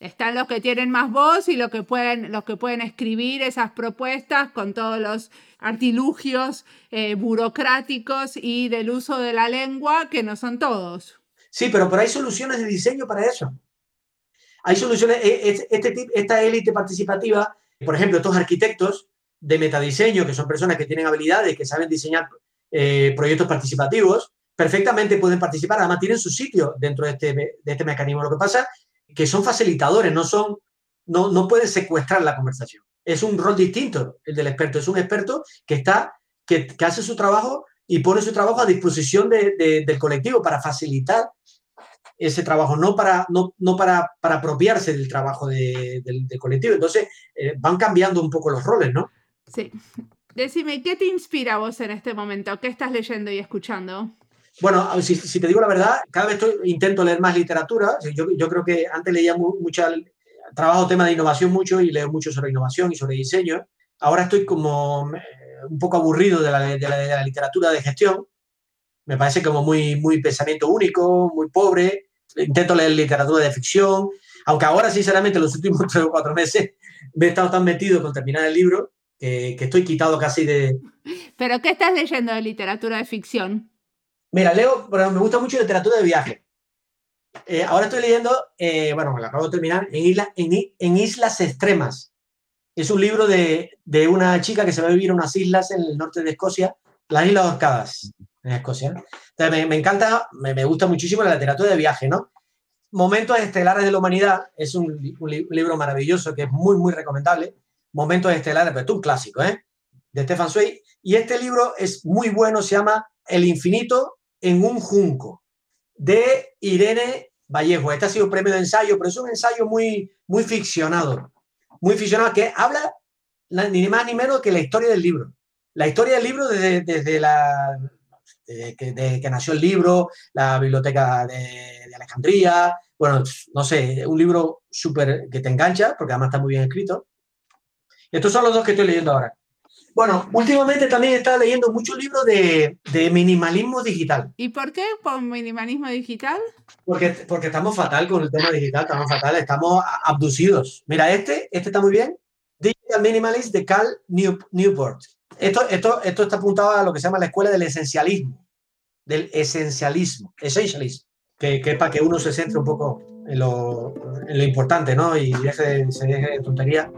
están los que tienen más voz y los que pueden, los que pueden escribir esas propuestas con todos los artilugios eh, burocráticos y del uso de la lengua, que no son todos. Sí, pero, pero hay soluciones de diseño para eso. Hay soluciones, eh, este, esta élite participativa, por ejemplo, estos arquitectos de metadiseño, que son personas que tienen habilidades, que saben diseñar eh, proyectos participativos, perfectamente pueden participar, además tienen su sitio dentro de este, de este mecanismo. Lo que pasa que son facilitadores, no, son, no, no pueden secuestrar la conversación. Es un rol distinto el del experto, es un experto que, está, que, que hace su trabajo y pone su trabajo a disposición de, del colectivo para facilitar ese trabajo, no para, no, no para, para apropiarse del trabajo del, del, colectivo. Entonces, eh, van cambiando un poco los roles, ¿no? Sí. Decime, ¿qué te inspira a vos en este momento? ¿Qué estás leyendo y escuchando? Bueno, si, si te digo la verdad, cada vez intento leer más literatura. Yo, yo creo que antes leía mucho, trabajo tema de innovación mucho y leo mucho sobre innovación y sobre diseño. Ahora estoy como eh, un poco aburrido de la, de la, de la literatura de gestión. Me parece como muy, muy pensamiento único, muy pobre. Intento leer literatura de ficción, aunque ahora, sinceramente, los últimos tres o cuatro meses me he estado tan metido con terminar el libro que, estoy quitado casi de... ¿Pero qué estás leyendo de literatura de ficción? Mira, leo, pero me gusta mucho literatura de viaje. Eh, ahora estoy leyendo, eh, bueno, me lo acabo de terminar, en, isla, en, Islas Extremas. Es un libro de, de, una chica que se va a vivir en unas islas en el norte de Escocia, las Islas Orcadas, en Escocia. Me, encanta, me, me, gusta muchísimo la literatura de viaje, ¿no? Momentos Estelares de la Humanidad es un, un libro maravilloso que es muy, muy recomendable. Momentos Estelares, pero es un clásico, ¿eh? De Stefan Zweig. Y este libro es muy bueno, se llama El infinito en un junco, de Irene Vallejo. Este ha sido premio de ensayo, pero es un ensayo muy, muy ficcionado, muy ficcionado, que habla ni más ni menos que la historia del libro. La historia del libro desde, desde la, que, nació el libro, la biblioteca de, de Alejandría, bueno, no sé, un libro súper que te engancha, porque además está muy bien escrito, estos son los dos que estoy leyendo ahora. Bueno, últimamente también he estado leyendo muchos libros de, de, minimalismo digital. ¿Y por qué por minimalismo digital? Porque, porque estamos fatal con el tema digital, estamos fatal, estamos abducidos. Mira, este, este está muy bien. Digital Minimalist de Cal Newport. Esto, esto, esto está apuntado a lo que se llama la escuela del esencialismo. Del esencialismo. Essentialism. Que, que es para que uno se centre un poco en lo, en lo importante, ¿no? Y deje, se deje de tontería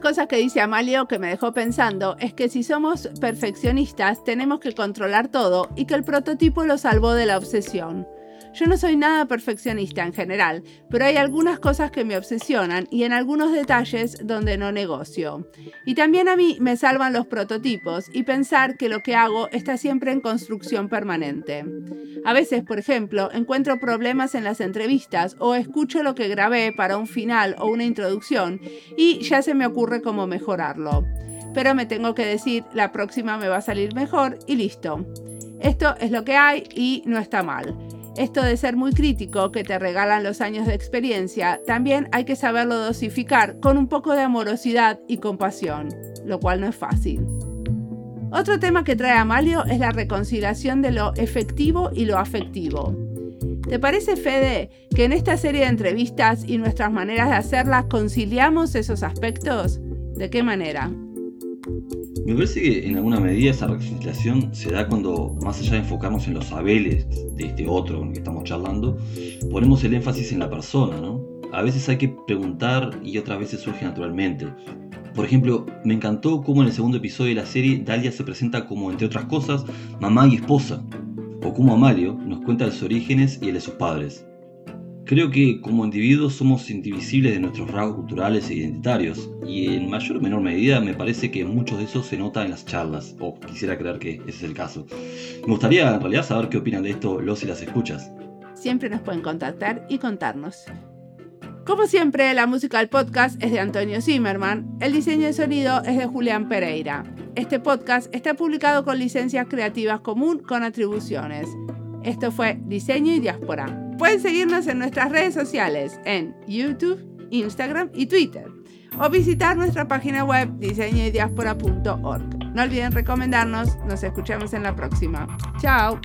cosas que dice Amalio que me dejó pensando es que si somos perfeccionistas tenemos que controlar todo y que el prototipo lo salvó de la obsesión. Yo no soy nada perfeccionista en general, pero hay algunas cosas que me obsesionan y en algunos detalles donde no negocio. Y también a mí me salvan los prototipos y pensar que lo que hago está siempre en construcción permanente. A veces, por ejemplo, encuentro problemas en las entrevistas o escucho lo que grabé para un final o una introducción y ya se me ocurre cómo mejorarlo. Pero me tengo que decir, la próxima me va a salir mejor y listo. Esto es lo que hay y no está mal. Esto de ser muy crítico que te regalan los años de experiencia, también hay que saberlo dosificar con un poco de amorosidad y compasión, lo cual no es fácil. Otro tema que trae Amalio es la reconciliación de lo efectivo y lo afectivo. ¿Te parece, Fede, que en esta serie de entrevistas y nuestras maneras de hacerlas conciliamos esos aspectos? ¿De qué manera? Me parece que en alguna medida esa reconciliación se da cuando, más allá de enfocarnos en los saberes de este otro con el que estamos charlando, ponemos el énfasis en la persona, ¿no? A veces hay que preguntar y otras veces surge naturalmente. Por ejemplo, me encantó cómo en el segundo episodio de la serie Dalia se presenta como, entre otras cosas, mamá y esposa, o cómo Amario nos cuenta de sus orígenes y el de sus padres. Creo que como individuos somos indivisibles de nuestros rasgos culturales e identitarios, y en mayor o menor medida me parece que muchos de esos se nota en las charlas, o quisiera creer que ese es el caso. Me gustaría en realidad saber qué opinan de esto los y las escuchas. Siempre nos pueden contactar y contarnos. Como siempre, la música del podcast es de Antonio Zimmerman, el diseño de sonido es de Julián Pereira. Este podcast está publicado con licencias creativas común con atribuciones. Esto fue Diseño y Diáspora. Pueden seguirnos en nuestras redes sociales en YouTube, Instagram y Twitter o visitar nuestra página web diseñoydiaspora.org. No olviden recomendarnos, nos escuchamos en la próxima. Chao.